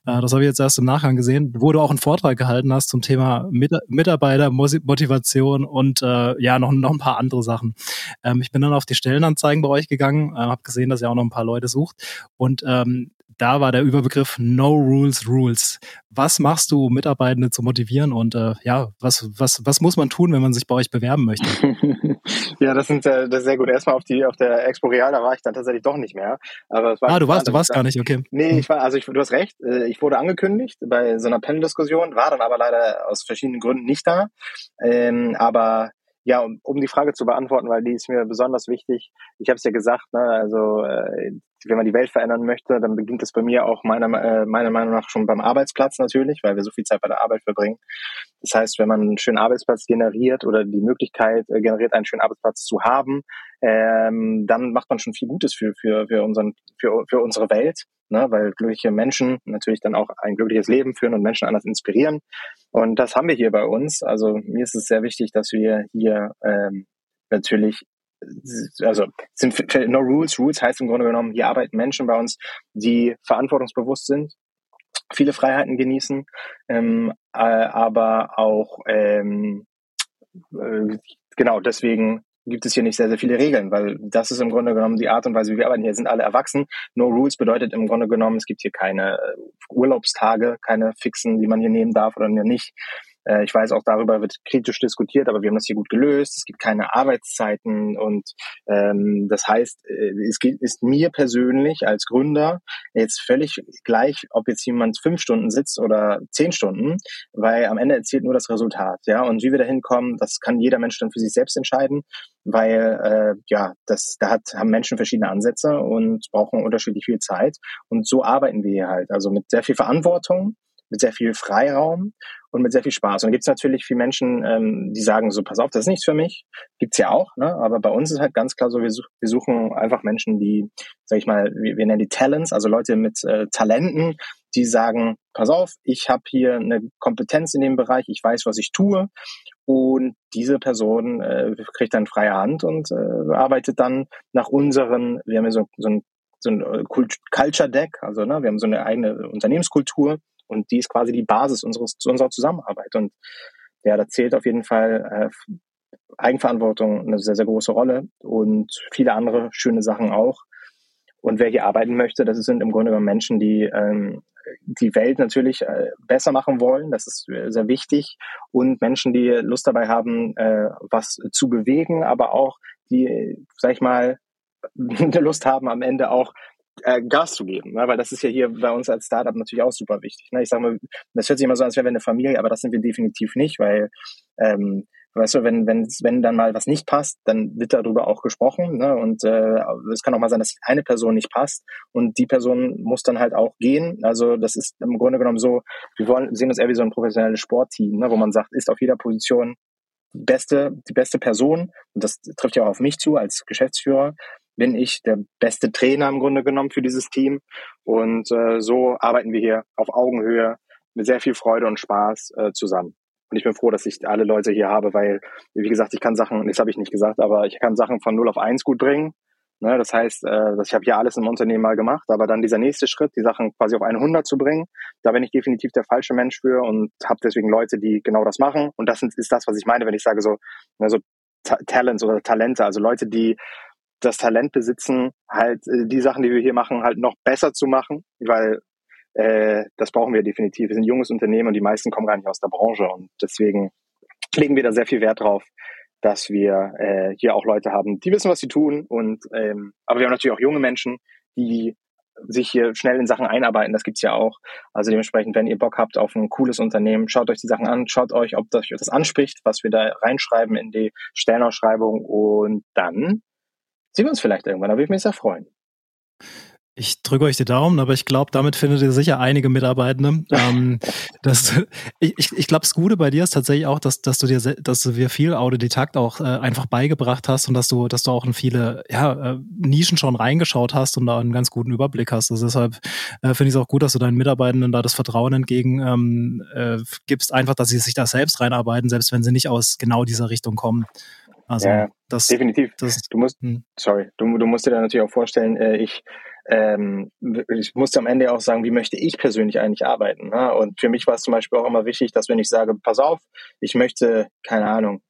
Äh, das habe ich jetzt erst im Nachgang gesehen, wo du auch einen Vortrag gehalten hast zum Thema Mit Mitarbeitermotivation und äh, ja, noch, noch ein paar andere Sachen. Ähm, ich bin dann auf die Stellenanzeigen bei euch gegangen, äh, habe gesehen, dass ihr auch noch ein paar Leute sucht. Und ähm, da war der Überbegriff No Rules Rules. Was machst du, um Mitarbeitende zu motivieren und äh, ja, was, was, was muss man tun, wenn man sich bei euch bewerben möchte? ja, das sind äh, das ist sehr gut. Erstmal auf die auf der Expo Real, da war ich dann tatsächlich doch nicht mehr. Aber es war ah, du warst, du warst gar nicht, okay. Nee, ich war, also ich, du hast recht, äh, ich wurde angekündigt bei so einer Panel-Diskussion, war dann aber leider aus verschiedenen Gründen nicht da. Ähm, aber ja, um, um die Frage zu beantworten, weil die ist mir besonders wichtig. Ich habe es ja gesagt, ne, also äh, wenn man die Welt verändern möchte, dann beginnt es bei mir auch meiner, äh, meiner Meinung nach schon beim Arbeitsplatz natürlich, weil wir so viel Zeit bei der Arbeit verbringen. Das heißt, wenn man einen schönen Arbeitsplatz generiert oder die Möglichkeit äh, generiert, einen schönen Arbeitsplatz zu haben, ähm, dann macht man schon viel Gutes für, für, für, unseren, für, für unsere Welt, ne? weil glückliche Menschen natürlich dann auch ein glückliches Leben führen und Menschen anders inspirieren. Und das haben wir hier bei uns. Also mir ist es sehr wichtig, dass wir hier ähm, natürlich also sind no rules. Rules heißt im Grunde genommen, hier arbeiten Menschen bei uns, die verantwortungsbewusst sind, viele Freiheiten genießen, ähm, äh, aber auch ähm, äh, genau deswegen gibt es hier nicht sehr, sehr viele Regeln, weil das ist im Grunde genommen die Art und Weise, wie wir arbeiten. Hier sind alle erwachsen. No Rules bedeutet im Grunde genommen, es gibt hier keine äh, Urlaubstage, keine fixen, die man hier nehmen darf oder nicht. Äh, ich weiß, auch darüber wird kritisch diskutiert, aber wir haben das hier gut gelöst. Es gibt keine Arbeitszeiten und ähm, das heißt, äh, es geht, ist mir persönlich als Gründer jetzt völlig gleich, ob jetzt jemand fünf Stunden sitzt oder zehn Stunden, weil am Ende erzählt nur das Resultat. Ja, und wie wir da hinkommen, das kann jeder Mensch dann für sich selbst entscheiden, weil äh, ja, das da hat, haben Menschen verschiedene Ansätze und brauchen unterschiedlich viel Zeit. Und so arbeiten wir hier halt. Also mit sehr viel Verantwortung mit sehr viel Freiraum und mit sehr viel Spaß. Und gibt es natürlich viele Menschen, ähm, die sagen so, pass auf, das ist nichts für mich. Gibt's ja auch, ne? Aber bei uns ist halt ganz klar so, wir, such, wir suchen einfach Menschen, die, sag ich mal, wir, wir nennen die Talents, also Leute mit äh, Talenten, die sagen, pass auf, ich habe hier eine Kompetenz in dem Bereich, ich weiß, was ich tue. Und diese Person äh, kriegt dann freie Hand und äh, arbeitet dann nach unseren, wir haben ja so, so ein so ein äh, Culture Deck, also ne, wir haben so eine eigene Unternehmenskultur, und die ist quasi die Basis unseres, unserer Zusammenarbeit. Und ja, da zählt auf jeden Fall äh, Eigenverantwortung eine sehr, sehr große Rolle und viele andere schöne Sachen auch. Und wer hier arbeiten möchte, das sind im Grunde genommen Menschen, die ähm, die Welt natürlich äh, besser machen wollen. Das ist äh, sehr wichtig. Und Menschen, die Lust dabei haben, äh, was zu bewegen, aber auch die, sag ich mal, Lust haben, am Ende auch äh, Gas zu geben, ne? weil das ist ja hier bei uns als Startup natürlich auch super wichtig. Ne? Ich sage mal, das hört sich immer so an, als wären wir eine Familie, aber das sind wir definitiv nicht, weil ähm, weißt du, wenn wenn wenn dann mal was nicht passt, dann wird darüber auch gesprochen, ne? Und äh, es kann auch mal sein, dass eine Person nicht passt und die Person muss dann halt auch gehen. Also das ist im Grunde genommen so, wir wollen sehen uns eher wie so ein professionelles Sportteam, ne? wo man sagt, ist auf jeder Position beste die beste Person und das trifft ja auch auf mich zu als Geschäftsführer bin ich der beste Trainer im Grunde genommen für dieses Team. Und äh, so arbeiten wir hier auf Augenhöhe mit sehr viel Freude und Spaß äh, zusammen. Und ich bin froh, dass ich alle Leute hier habe, weil, wie gesagt, ich kann Sachen, das habe ich nicht gesagt, aber ich kann Sachen von 0 auf 1 gut bringen. Ne, das heißt, äh, ich habe hier alles im Unternehmen mal gemacht, aber dann dieser nächste Schritt, die Sachen quasi auf 100 zu bringen, da bin ich definitiv der falsche Mensch für und habe deswegen Leute, die genau das machen. Und das ist das, was ich meine, wenn ich sage so, ne, so Talents oder Talente, also Leute, die das Talent besitzen, halt äh, die Sachen, die wir hier machen, halt noch besser zu machen, weil äh, das brauchen wir definitiv. Wir sind ein junges Unternehmen und die meisten kommen gar nicht aus der Branche und deswegen legen wir da sehr viel Wert drauf, dass wir äh, hier auch Leute haben, die wissen, was sie tun und ähm, aber wir haben natürlich auch junge Menschen, die sich hier schnell in Sachen einarbeiten, das gibt's ja auch. Also dementsprechend, wenn ihr Bock habt auf ein cooles Unternehmen, schaut euch die Sachen an, schaut euch, ob das, das anspricht, was wir da reinschreiben in die Stellenausschreibung und dann sehen wir uns vielleicht irgendwann, da würde ich mich sehr freuen. Ich drücke euch die Daumen, aber ich glaube, damit findet ihr sicher einige Mitarbeitende. ähm, das, ich ich glaube, das Gute bei dir ist tatsächlich auch, dass, dass du dir, dass du dir viel Autodidakt auch äh, einfach beigebracht hast und dass du, dass du auch in viele ja, äh, Nischen schon reingeschaut hast und da einen ganz guten Überblick hast. Also deshalb äh, finde ich es auch gut, dass du deinen Mitarbeitenden da das Vertrauen entgegen ähm, äh, gibst, einfach, dass sie sich da selbst reinarbeiten, selbst wenn sie nicht aus genau dieser Richtung kommen. Also ja, das, definitiv. Das, du musst, hm. sorry, du, du musst dir da natürlich auch vorstellen, äh, ich ähm, ich musste am Ende auch sagen, wie möchte ich persönlich eigentlich arbeiten. Ne? Und für mich war es zum Beispiel auch immer wichtig, dass wenn ich sage, pass auf, ich möchte, keine Ahnung,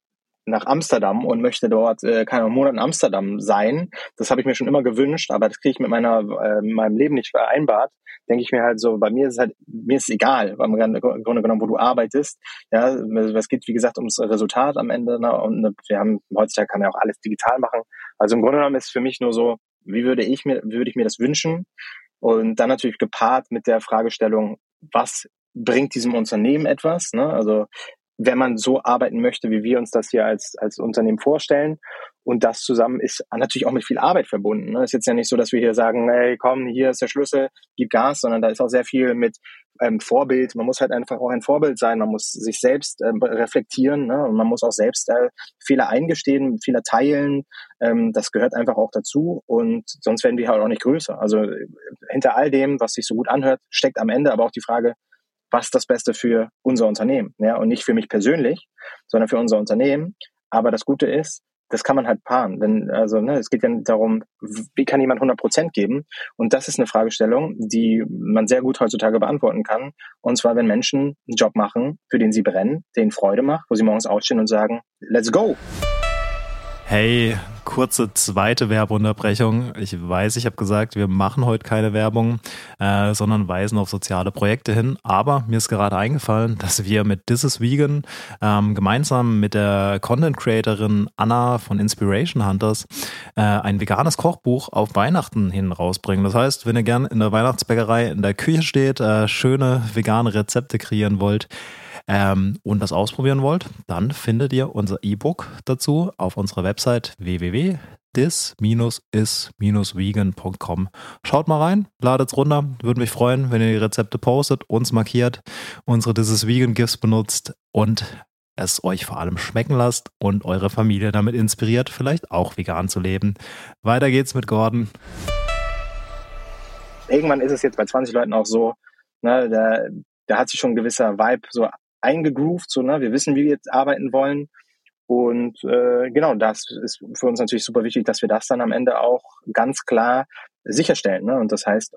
nach Amsterdam und möchte dort äh, keine Monat in Amsterdam sein. Das habe ich mir schon immer gewünscht, aber das kriege ich mit meiner äh, meinem Leben nicht vereinbart. Denke ich mir halt so, bei mir ist halt mir ist egal, im Grunde genommen, wo du arbeitest. Ja, es geht wie gesagt ums Resultat am Ende. Ne? Und ne, wir haben heutzutage kann man ja auch alles digital machen. Also im Grunde genommen ist für mich nur so, wie würde ich mir, würde ich mir das wünschen? Und dann natürlich gepaart mit der Fragestellung, was bringt diesem Unternehmen etwas? Ne? Also wenn man so arbeiten möchte, wie wir uns das hier als, als Unternehmen vorstellen. Und das zusammen ist natürlich auch mit viel Arbeit verbunden. Ne? Es ist jetzt ja nicht so, dass wir hier sagen, hey, komm, hier ist der Schlüssel, gib Gas, sondern da ist auch sehr viel mit ähm, Vorbild. Man muss halt einfach auch ein Vorbild sein. Man muss sich selbst ähm, reflektieren ne? und man muss auch selbst äh, Fehler eingestehen, Fehler teilen. Ähm, das gehört einfach auch dazu und sonst werden wir halt auch nicht größer. Also äh, hinter all dem, was sich so gut anhört, steckt am Ende aber auch die Frage, was ist das Beste für unser Unternehmen. Ja, und nicht für mich persönlich, sondern für unser Unternehmen. Aber das Gute ist, das kann man halt paaren. Denn, also, ne, es geht ja darum, wie kann jemand 100 Prozent geben? Und das ist eine Fragestellung, die man sehr gut heutzutage beantworten kann. Und zwar, wenn Menschen einen Job machen, für den sie brennen, den Freude macht, wo sie morgens aufstehen und sagen, let's go. Hey, kurze zweite Werbeunterbrechung. Ich weiß, ich habe gesagt, wir machen heute keine Werbung, äh, sondern weisen auf soziale Projekte hin. Aber mir ist gerade eingefallen, dass wir mit This is Vegan ähm, gemeinsam mit der Content Creatorin Anna von Inspiration Hunters äh, ein veganes Kochbuch auf Weihnachten hin rausbringen. Das heißt, wenn ihr gern in der Weihnachtsbäckerei in der Küche steht, äh, schöne vegane Rezepte kreieren wollt, ähm, und das ausprobieren wollt, dann findet ihr unser E-Book dazu auf unserer Website www.dis-is-vegan.com. Schaut mal rein, ladet es runter. Würde mich freuen, wenn ihr die Rezepte postet, uns markiert, unsere This is Vegan Gifts benutzt und es euch vor allem schmecken lasst und eure Familie damit inspiriert, vielleicht auch vegan zu leben. Weiter geht's mit Gordon. Irgendwann ist es jetzt bei 20 Leuten auch so, ne, da, da hat sich schon ein gewisser Vibe so eingegroovt, so, ne? wir wissen, wie wir jetzt arbeiten wollen. Und äh, genau, das ist für uns natürlich super wichtig, dass wir das dann am Ende auch ganz klar sicherstellen. Ne? Und das heißt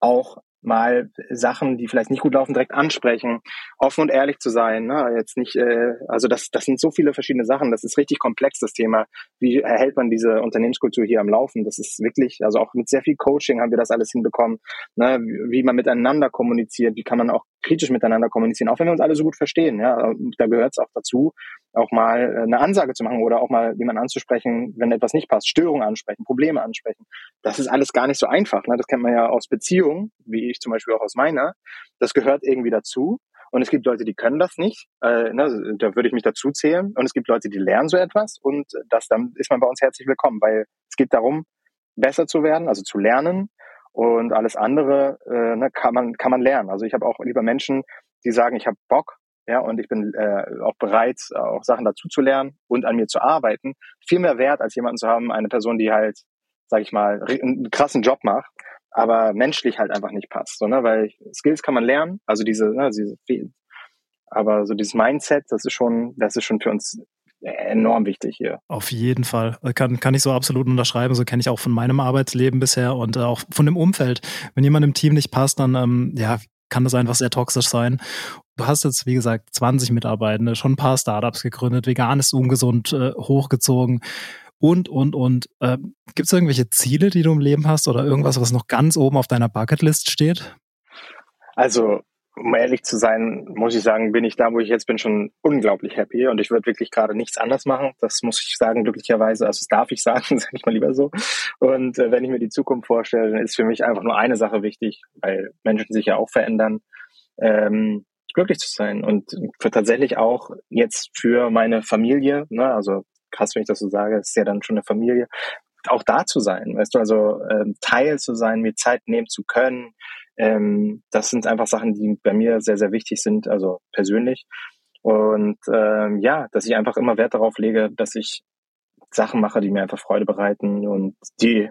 auch mal Sachen, die vielleicht nicht gut laufen, direkt ansprechen, offen und ehrlich zu sein. Ne? Jetzt nicht, äh, also das, das sind so viele verschiedene Sachen. Das ist richtig komplex das Thema. Wie erhält man diese Unternehmenskultur hier am Laufen? Das ist wirklich, also auch mit sehr viel Coaching haben wir das alles hinbekommen. Ne? Wie man miteinander kommuniziert, wie kann man auch kritisch miteinander kommunizieren, auch wenn wir uns alle so gut verstehen. Ja, da gehört es auch dazu, auch mal äh, eine Ansage zu machen oder auch mal jemanden anzusprechen, wenn etwas nicht passt, Störungen ansprechen, Probleme ansprechen. Das ist alles gar nicht so einfach. Ne? Das kennt man ja aus Beziehungen, wie ich zum Beispiel auch aus meiner. Das gehört irgendwie dazu. Und es gibt Leute, die können das nicht. Äh, ne, da würde ich mich dazu zählen. Und es gibt Leute, die lernen so etwas. Und das dann ist man bei uns herzlich willkommen, weil es geht darum, besser zu werden, also zu lernen. Und alles andere äh, ne, kann man kann man lernen. Also ich habe auch lieber Menschen, die sagen, ich habe Bock, ja, und ich bin äh, auch bereit, auch Sachen dazu zu lernen und an mir zu arbeiten. Viel mehr wert, als jemanden zu haben, eine Person, die halt, sag ich mal, einen krassen Job macht, aber menschlich halt einfach nicht passt. So, ne? Weil Skills kann man lernen, also diese, ne, diese aber so dieses Mindset, das ist schon, das ist schon für uns enorm wichtig hier. Auf jeden Fall. Kann, kann ich so absolut unterschreiben. So kenne ich auch von meinem Arbeitsleben bisher und äh, auch von dem Umfeld. Wenn jemand im Team nicht passt, dann ähm, ja, kann das einfach sehr toxisch sein. Du hast jetzt, wie gesagt, 20 Mitarbeitende, schon ein paar Startups gegründet, vegan ist ungesund äh, hochgezogen und, und, und. Äh, Gibt es irgendwelche Ziele, die du im Leben hast oder irgendwas, was noch ganz oben auf deiner Bucketlist steht? Also, um ehrlich zu sein, muss ich sagen, bin ich da, wo ich jetzt bin, schon unglaublich happy und ich würde wirklich gerade nichts anders machen. Das muss ich sagen, glücklicherweise. Also das darf ich sagen, sage ich mal lieber so. Und äh, wenn ich mir die Zukunft vorstelle, dann ist für mich einfach nur eine Sache wichtig, weil Menschen sich ja auch verändern. Ähm, glücklich zu sein und für tatsächlich auch jetzt für meine Familie, ne, also krass, wenn ich das so sage, ist ja dann schon eine Familie, auch da zu sein, weißt du, also ähm, Teil zu sein, mir Zeit nehmen zu können. Ähm, das sind einfach Sachen, die bei mir sehr, sehr wichtig sind, also persönlich. Und ähm, ja, dass ich einfach immer Wert darauf lege, dass ich Sachen mache, die mir einfach Freude bereiten und die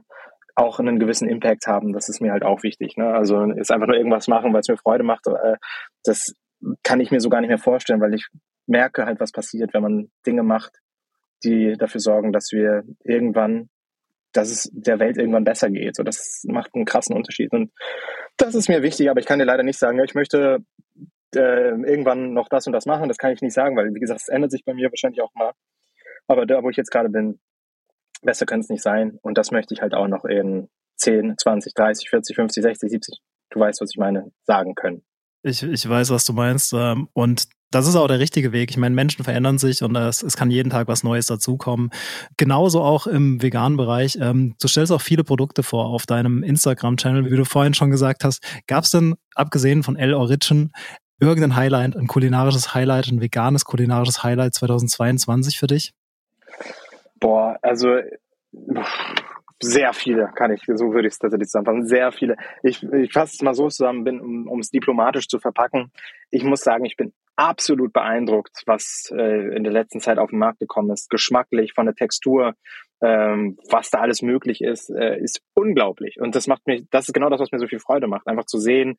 auch einen gewissen Impact haben. Das ist mir halt auch wichtig. Ne? Also ist einfach nur irgendwas machen, weil es mir Freude macht. Äh, das kann ich mir so gar nicht mehr vorstellen, weil ich merke halt, was passiert, wenn man Dinge macht, die dafür sorgen, dass wir irgendwann, dass es der Welt irgendwann besser geht. So, das macht einen krassen Unterschied. Und das ist mir wichtig, aber ich kann dir leider nicht sagen, ich möchte äh, irgendwann noch das und das machen. Das kann ich nicht sagen, weil, wie gesagt, es ändert sich bei mir wahrscheinlich auch mal. Aber da, wo ich jetzt gerade bin, besser kann es nicht sein. Und das möchte ich halt auch noch in 10, 20, 30, 40, 50, 60, 70, du weißt, was ich meine, sagen können. Ich, ich weiß, was du meinst. Ähm, und das ist auch der richtige Weg. Ich meine, Menschen verändern sich und es, es kann jeden Tag was Neues dazukommen. Genauso auch im veganen Bereich. Ähm, du stellst auch viele Produkte vor auf deinem Instagram-Channel, wie du vorhin schon gesagt hast. Gab es denn, abgesehen von El Origin, irgendein Highlight, ein kulinarisches Highlight, ein veganes kulinarisches Highlight 2022 für dich? Boah, also sehr viele kann ich, so würde ich es tatsächlich zusammenfassen, sehr viele. Ich, ich fasse es mal so zusammen, bin, um es diplomatisch zu verpacken. Ich muss sagen, ich bin absolut beeindruckt, was äh, in der letzten Zeit auf den Markt gekommen ist. Geschmacklich, von der Textur, ähm, was da alles möglich ist, äh, ist unglaublich. Und das macht mich, das ist genau das, was mir so viel Freude macht, einfach zu sehen.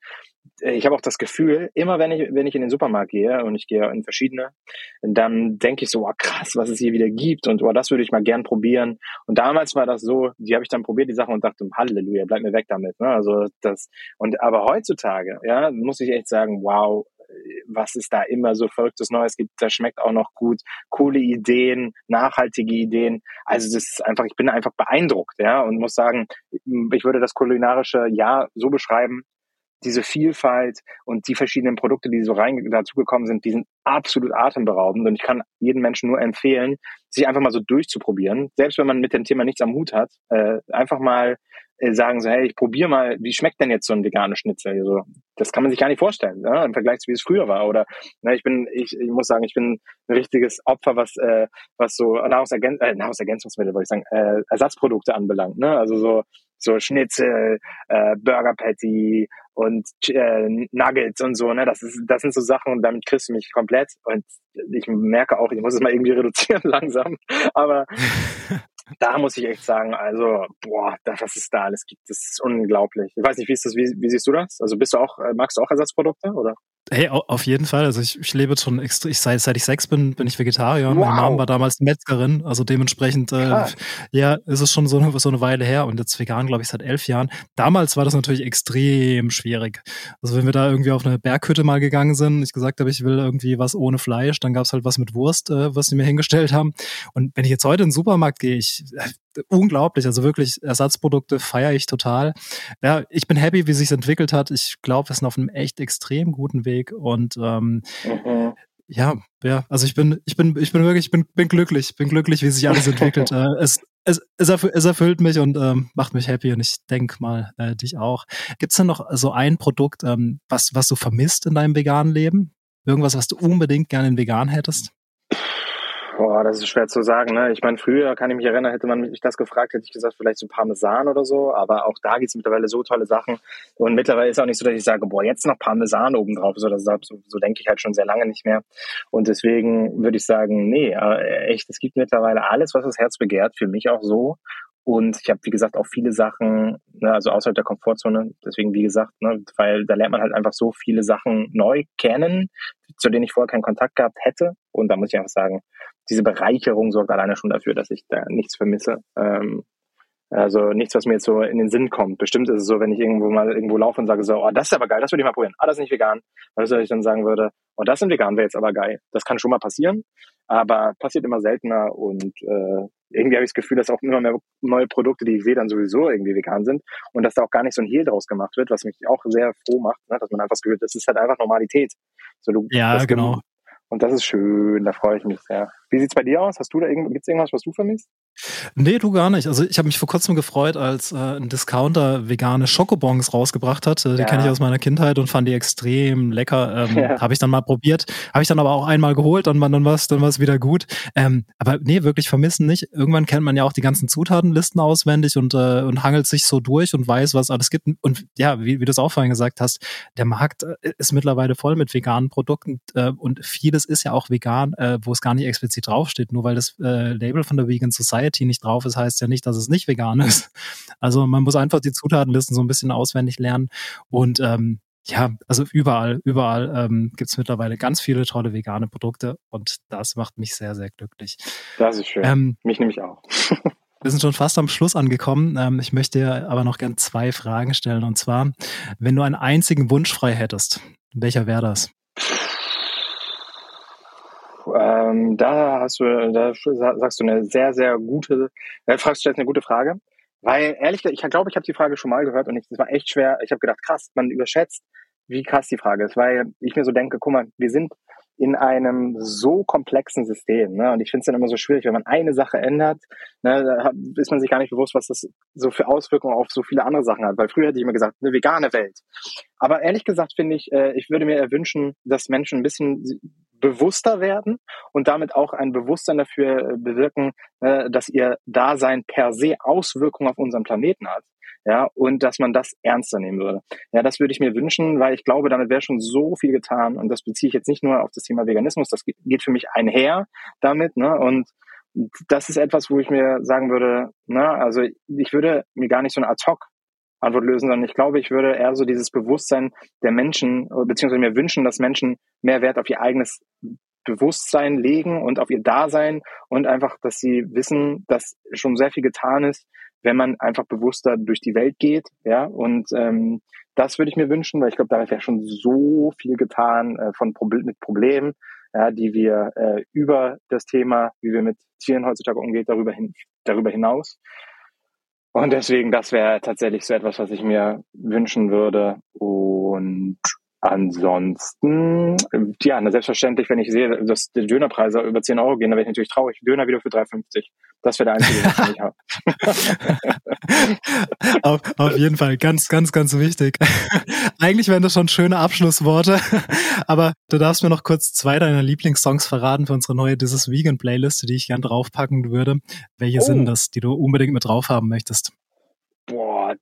Äh, ich habe auch das Gefühl, immer wenn ich, wenn ich in den Supermarkt gehe und ich gehe in verschiedene, dann denke ich so, oh, krass, was es hier wieder gibt und oh, das würde ich mal gern probieren. Und damals war das so, die habe ich dann probiert, die Sachen und dachte, Halleluja, bleib mir weg damit. Ne? Also das, und aber heutzutage, ja, muss ich echt sagen, wow, was es da immer so verrücktes Neues gibt. Das schmeckt auch noch gut. Coole Ideen, nachhaltige Ideen. Also das ist einfach, ich bin einfach beeindruckt, ja, und muss sagen, ich würde das kulinarische Jahr so beschreiben, diese Vielfalt und die verschiedenen Produkte, die so rein dazugekommen sind, die sind absolut atemberaubend. Und ich kann jedem Menschen nur empfehlen, sich einfach mal so durchzuprobieren. Selbst wenn man mit dem Thema nichts am Hut hat, äh, einfach mal sagen so, hey, ich probiere mal, wie schmeckt denn jetzt so ein veganes Schnitzel? Also, das kann man sich gar nicht vorstellen, ne? im Vergleich zu wie es früher war. Oder ne, ich bin, ich, ich muss sagen, ich bin ein richtiges Opfer, was äh, was so Nahrungsergän äh, Nahrungsergänzungsmittel, wollte ich sagen, äh, Ersatzprodukte anbelangt. Ne? Also so so Schnitzel, äh, Burger Patty und äh, Nuggets und so, ne? Das ist, das sind so Sachen und damit kriegst du mich komplett. Und ich merke auch, ich muss es mal irgendwie reduzieren langsam. Aber da muss ich echt sagen, also, boah, das, was es da alles gibt, das ist unglaublich. Ich weiß nicht, wie ist das, wie, wie siehst du das? Also bist du auch, äh, magst du auch Ersatzprodukte, oder? Hey, auf jeden Fall. Also ich, ich lebe schon extra, ich, seit, seit ich sechs bin, bin ich Vegetarier. Wow. Meine Mom war damals Metzgerin, also dementsprechend, äh, ja, ist es schon so eine, so eine Weile her und jetzt vegan, glaube ich, seit elf Jahren. Damals war das natürlich extrem schwierig. Also wenn wir da irgendwie auf eine Berghütte mal gegangen sind, ich gesagt habe, ich will irgendwie was ohne Fleisch, dann gab's halt was mit Wurst, äh, was sie mir hingestellt haben. Und wenn ich jetzt heute in den Supermarkt gehe, ich, unglaublich. Also wirklich Ersatzprodukte feiere ich total. Ja, ich bin happy, wie sich entwickelt hat. Ich glaube, wir sind auf einem echt extrem guten Weg und ähm, mhm. ja, ja, also ich bin, ich bin, ich bin wirklich, ich bin, bin glücklich, bin glücklich, wie sich alles entwickelt. äh, es, es, es, erfüllt, mich und ähm, macht mich happy und ich denke mal äh, dich auch. Gibt es denn noch so ein Produkt, ähm, was, was du vermisst in deinem veganen Leben? Irgendwas, was du unbedingt gerne in vegan hättest? Boah, das ist schwer zu sagen. Ne? Ich meine, früher kann ich mich erinnern, hätte man mich das gefragt, hätte ich gesagt, vielleicht so Parmesan oder so. Aber auch da gibt's mittlerweile so tolle Sachen. Und mittlerweile ist auch nicht so, dass ich sage, boah, jetzt noch Parmesan obendrauf. So, das, so, so denke ich halt schon sehr lange nicht mehr. Und deswegen würde ich sagen, nee, äh, echt, es gibt mittlerweile alles, was das Herz begehrt, für mich auch so. Und ich habe, wie gesagt, auch viele Sachen, ne, also außerhalb der Komfortzone, deswegen, wie gesagt, ne, weil da lernt man halt einfach so viele Sachen neu kennen, zu denen ich vorher keinen Kontakt gehabt hätte. Und da muss ich einfach sagen, diese Bereicherung sorgt alleine schon dafür, dass ich da nichts vermisse. Ähm, also nichts, was mir jetzt so in den Sinn kommt. Bestimmt ist es so, wenn ich irgendwo mal irgendwo laufe und sage so, oh, das ist aber geil, das würde ich mal probieren. Ah, das ist nicht vegan. Was soll ich dann sagen würde, oh, das ist vegan, wäre jetzt aber geil. Das kann schon mal passieren, aber passiert immer seltener und äh, irgendwie habe ich das Gefühl, dass auch immer mehr neue Produkte, die ich sehe, dann sowieso irgendwie vegan sind und dass da auch gar nicht so ein Hehl draus gemacht wird, was mich auch sehr froh macht, ne? dass man einfach das Gefühl, das ist halt einfach Normalität. So, du, ja, genau. Und das ist schön, da freue ich mich sehr. Wie sieht's bei dir aus? Hast du da irgend, gibt's irgendwas, was du vermisst? Nee, du gar nicht. Also ich habe mich vor kurzem gefreut, als äh, ein Discounter vegane Schokobons rausgebracht hat. Äh, die ja. kenne ich aus meiner Kindheit und fand die extrem lecker. Ähm, ja. Habe ich dann mal probiert. Habe ich dann aber auch einmal geholt und dann war es dann war's wieder gut. Ähm, aber nee, wirklich vermissen nicht. Irgendwann kennt man ja auch die ganzen Zutatenlisten auswendig und, äh, und hangelt sich so durch und weiß, was alles gibt. Und ja, wie, wie du es auch vorhin gesagt hast, der Markt äh, ist mittlerweile voll mit veganen Produkten äh, und vieles ist ja auch vegan, äh, wo es gar nicht explizit draufsteht. Nur weil das äh, Label von der Vegan Society nicht drauf ist, heißt ja nicht, dass es nicht vegan ist. Also man muss einfach die Zutatenlisten so ein bisschen auswendig lernen und ähm, ja, also überall, überall ähm, gibt mittlerweile ganz viele tolle vegane Produkte und das macht mich sehr, sehr glücklich. Das ist schön. Ähm, mich nämlich auch. Wir sind schon fast am Schluss angekommen. Ähm, ich möchte dir aber noch gern zwei Fragen stellen. Und zwar, wenn du einen einzigen Wunsch frei hättest, welcher wäre das? Ähm, da hast du, da sagst du eine sehr, sehr gute, äh, fragst du jetzt eine gute Frage. Weil ehrlich gesagt, ich glaube, ich habe die Frage schon mal gehört und es war echt schwer. Ich habe gedacht, krass, man überschätzt, wie krass die Frage ist, weil ich mir so denke, guck mal, wir sind in einem so komplexen System. Ne? Und ich finde es dann immer so schwierig, wenn man eine Sache ändert, ne, da ist man sich gar nicht bewusst, was das so für Auswirkungen auf so viele andere Sachen hat. Weil früher hätte ich immer gesagt, eine vegane Welt. Aber ehrlich gesagt finde ich, äh, ich würde mir erwünschen, dass Menschen ein bisschen bewusster werden und damit auch ein Bewusstsein dafür äh, bewirken, äh, dass ihr Dasein per se Auswirkungen auf unseren Planeten hat. Ja, und dass man das ernster nehmen würde. Ja, das würde ich mir wünschen, weil ich glaube, damit wäre schon so viel getan. Und das beziehe ich jetzt nicht nur auf das Thema Veganismus, das geht für mich einher damit. Ne? Und das ist etwas, wo ich mir sagen würde, ne, also ich würde mir gar nicht so eine Ad-Hoc Antwort lösen, sondern ich glaube, ich würde eher so dieses Bewusstsein der Menschen, beziehungsweise mir wünschen, dass Menschen mehr Wert auf ihr eigenes Bewusstsein legen und auf ihr Dasein und einfach, dass sie wissen, dass schon sehr viel getan ist, wenn man einfach bewusster durch die Welt geht, ja, und ähm, das würde ich mir wünschen, weil ich glaube, da wäre schon so viel getan äh, von Proble mit Problemen, ja, die wir äh, über das Thema, wie wir mit Tieren heutzutage umgehen, darüber, hin, darüber hinaus. Und deswegen, das wäre tatsächlich so etwas, was ich mir wünschen würde. Und Ansonsten, ja, na, selbstverständlich, wenn ich sehe, dass die Dönerpreise über 10 Euro gehen, dann wäre ich natürlich traurig. Döner wieder für 3,50. Das wäre der einzige, was ich habe. auf, auf jeden Fall, ganz, ganz, ganz wichtig. Eigentlich wären das schon schöne Abschlussworte, aber du darfst mir noch kurz zwei deiner Lieblingssongs verraten für unsere neue This is Vegan Playlist, die ich gern draufpacken würde. Welche oh. sind das, die du unbedingt mit drauf haben möchtest?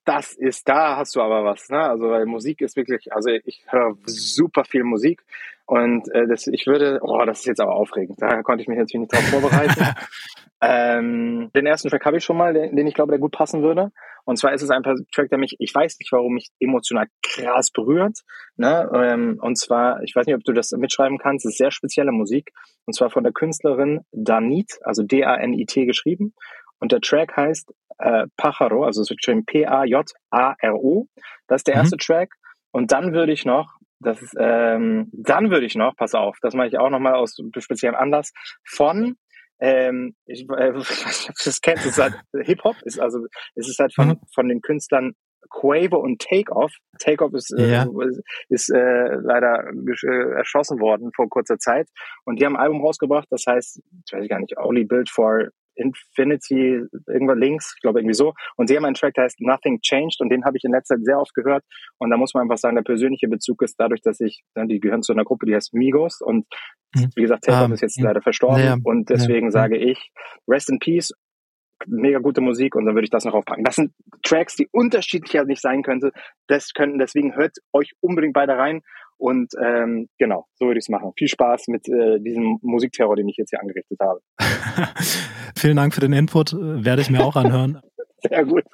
Das ist, da hast du aber was, ne? Also weil Musik ist wirklich, also ich höre super viel Musik und äh, das, ich würde, oh, das ist jetzt aber aufregend. Da konnte ich mich natürlich nicht drauf vorbereiten. ähm, den ersten Track habe ich schon mal, den, den ich glaube, der gut passen würde. Und zwar ist es ein Track, der mich, ich weiß nicht, warum mich emotional krass berührt. Ne? Ähm, und zwar, ich weiß nicht, ob du das mitschreiben kannst, es ist sehr spezielle Musik. Und zwar von der Künstlerin Danit, also D-A-N-I-T geschrieben. Und der Track heißt äh, Pajaro, also es wird geschrieben P-A-J-A-R-O. Das ist der mhm. erste Track. Und dann würde ich noch, das ist, ähm, dann würde ich noch, pass auf, das mache ich auch nochmal aus speziellem Anlass, von ähm, ich, äh, ich weiß nicht, ob du das kennst, es ist halt Hip-Hop, ist also, es ist halt von, mhm. von den Künstlern Quavo und Takeoff. Takeoff ist, äh, ja. äh, ist äh, leider äh, erschossen worden vor kurzer Zeit. Und die haben ein Album rausgebracht, das heißt, ich weiß gar nicht, Only Built for Infinity, irgendwo links, ich glaube irgendwie so. Und sie haben einen Track, der heißt Nothing Changed und den habe ich in letzter Zeit sehr oft gehört. Und da muss man einfach sagen, der persönliche Bezug ist dadurch, dass ich, ne, die gehören zu einer Gruppe, die heißt Migos und hm. wie gesagt, Taylor um, ist jetzt leider verstorben ja, und deswegen ja, sage ich, Rest in Peace, mega gute Musik und dann würde ich das noch aufpacken. Das sind Tracks, die unterschiedlicher nicht sein könnte. Das könnten, deswegen hört euch unbedingt beide rein und ähm, genau, so würde ich es machen. Viel Spaß mit äh, diesem Musikterror, den ich jetzt hier angerichtet habe. Vielen Dank für den Input, werde ich mir auch anhören. Sehr gut.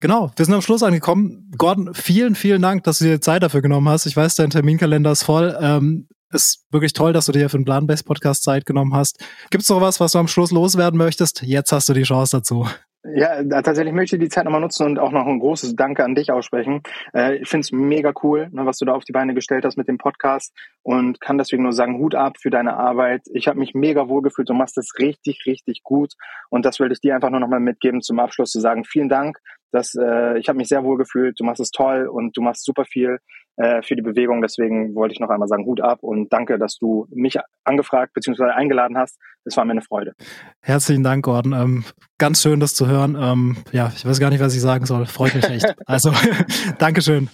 Genau, wir sind am Schluss angekommen. Gordon, vielen, vielen Dank, dass du dir Zeit dafür genommen hast. Ich weiß, dein Terminkalender ist voll. Ähm, ist wirklich toll, dass du dir für den Plan-Based Podcast Zeit genommen hast. Gibt es noch was, was du am Schluss loswerden möchtest? Jetzt hast du die Chance dazu. Ja, tatsächlich möchte ich die Zeit nochmal nutzen und auch noch ein großes Danke an dich aussprechen. Äh, ich finde es mega cool, ne, was du da auf die Beine gestellt hast mit dem Podcast und kann deswegen nur sagen, Hut ab für deine Arbeit. Ich habe mich mega wohl gefühlt, du machst es richtig, richtig gut und das will ich dir einfach nur nochmal mitgeben zum Abschluss zu sagen, vielen Dank. dass, äh, ich habe mich sehr wohl gefühlt, du machst es toll und du machst super viel äh, für die Bewegung. Deswegen wollte ich noch einmal sagen, Hut ab und danke, dass du mich angefragt bzw. eingeladen hast. Es war mir eine Freude. Herzlichen Dank, Gordon. Ähm, ganz schön, das zu hören. Ähm, ja, ich weiß gar nicht, was ich sagen soll. Freut mich echt. Also, Dankeschön.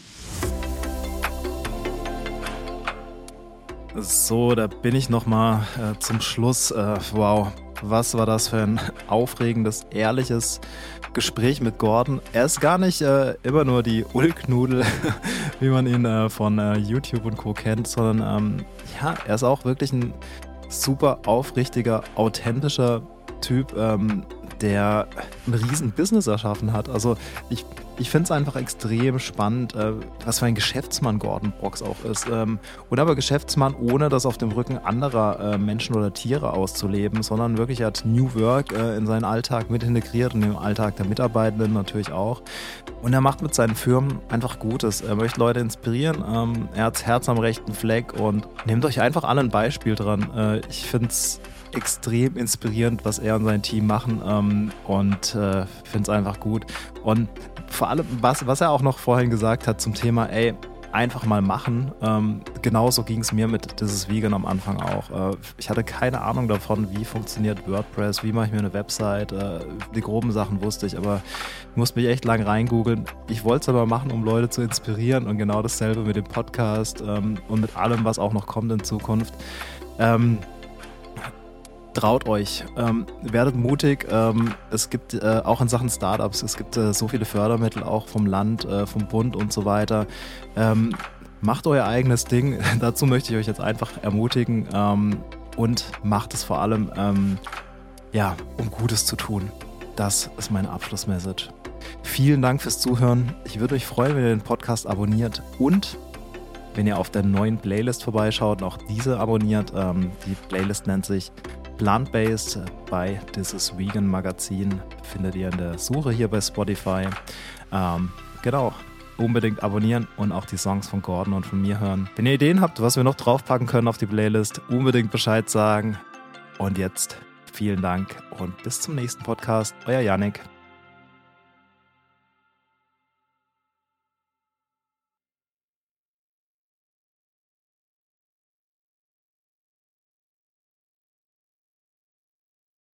So, da bin ich nochmal äh, zum Schluss. Äh, wow, was war das für ein aufregendes, ehrliches Gespräch mit Gordon. Er ist gar nicht äh, immer nur die Ulknudel, wie man ihn äh, von äh, YouTube und Co. kennt, sondern ähm, ja, er ist auch wirklich ein super aufrichtiger, authentischer Typ, ähm, der ein riesen Business erschaffen hat. Also ich ich finde es einfach extrem spannend, äh, was für ein Geschäftsmann Gordon Brox auch ist. Ähm, und aber Geschäftsmann, ohne das auf dem Rücken anderer äh, Menschen oder Tiere auszuleben, sondern wirklich hat New Work äh, in seinen Alltag mit integriert und im Alltag der Mitarbeitenden natürlich auch. Und er macht mit seinen Firmen einfach Gutes. Er möchte Leute inspirieren. Ähm, er hat das Herz am rechten Fleck und nehmt euch einfach alle ein Beispiel dran. Äh, ich finde es extrem inspirierend, was er und sein Team machen ähm, und äh, finde es einfach gut. Und vor allem, was, was er auch noch vorhin gesagt hat zum Thema, ey, einfach mal machen. Ähm, genauso ging es mir mit dieses Vegan am Anfang auch. Äh, ich hatte keine Ahnung davon, wie funktioniert WordPress, wie mache ich mir eine Website. Äh, die groben Sachen wusste ich, aber ich musste mich echt lang reingoogeln. Ich wollte es aber machen, um Leute zu inspirieren und genau dasselbe mit dem Podcast ähm, und mit allem, was auch noch kommt in Zukunft. Ähm, traut euch, ähm, werdet mutig. Ähm, es gibt äh, auch in Sachen Startups, es gibt äh, so viele Fördermittel auch vom Land, äh, vom Bund und so weiter. Ähm, macht euer eigenes Ding. Dazu möchte ich euch jetzt einfach ermutigen ähm, und macht es vor allem, ähm, ja, um Gutes zu tun. Das ist meine Abschlussmessage. Vielen Dank fürs Zuhören. Ich würde mich freuen, wenn ihr den Podcast abonniert und wenn ihr auf der neuen Playlist vorbeischaut und auch diese abonniert. Ähm, die Playlist nennt sich Plant-Based bei This Vegan Magazin. Findet ihr in der Suche hier bei Spotify. Ähm, genau, unbedingt abonnieren und auch die Songs von Gordon und von mir hören. Wenn ihr Ideen habt, was wir noch draufpacken können auf die Playlist, unbedingt Bescheid sagen. Und jetzt vielen Dank und bis zum nächsten Podcast. Euer Yannick.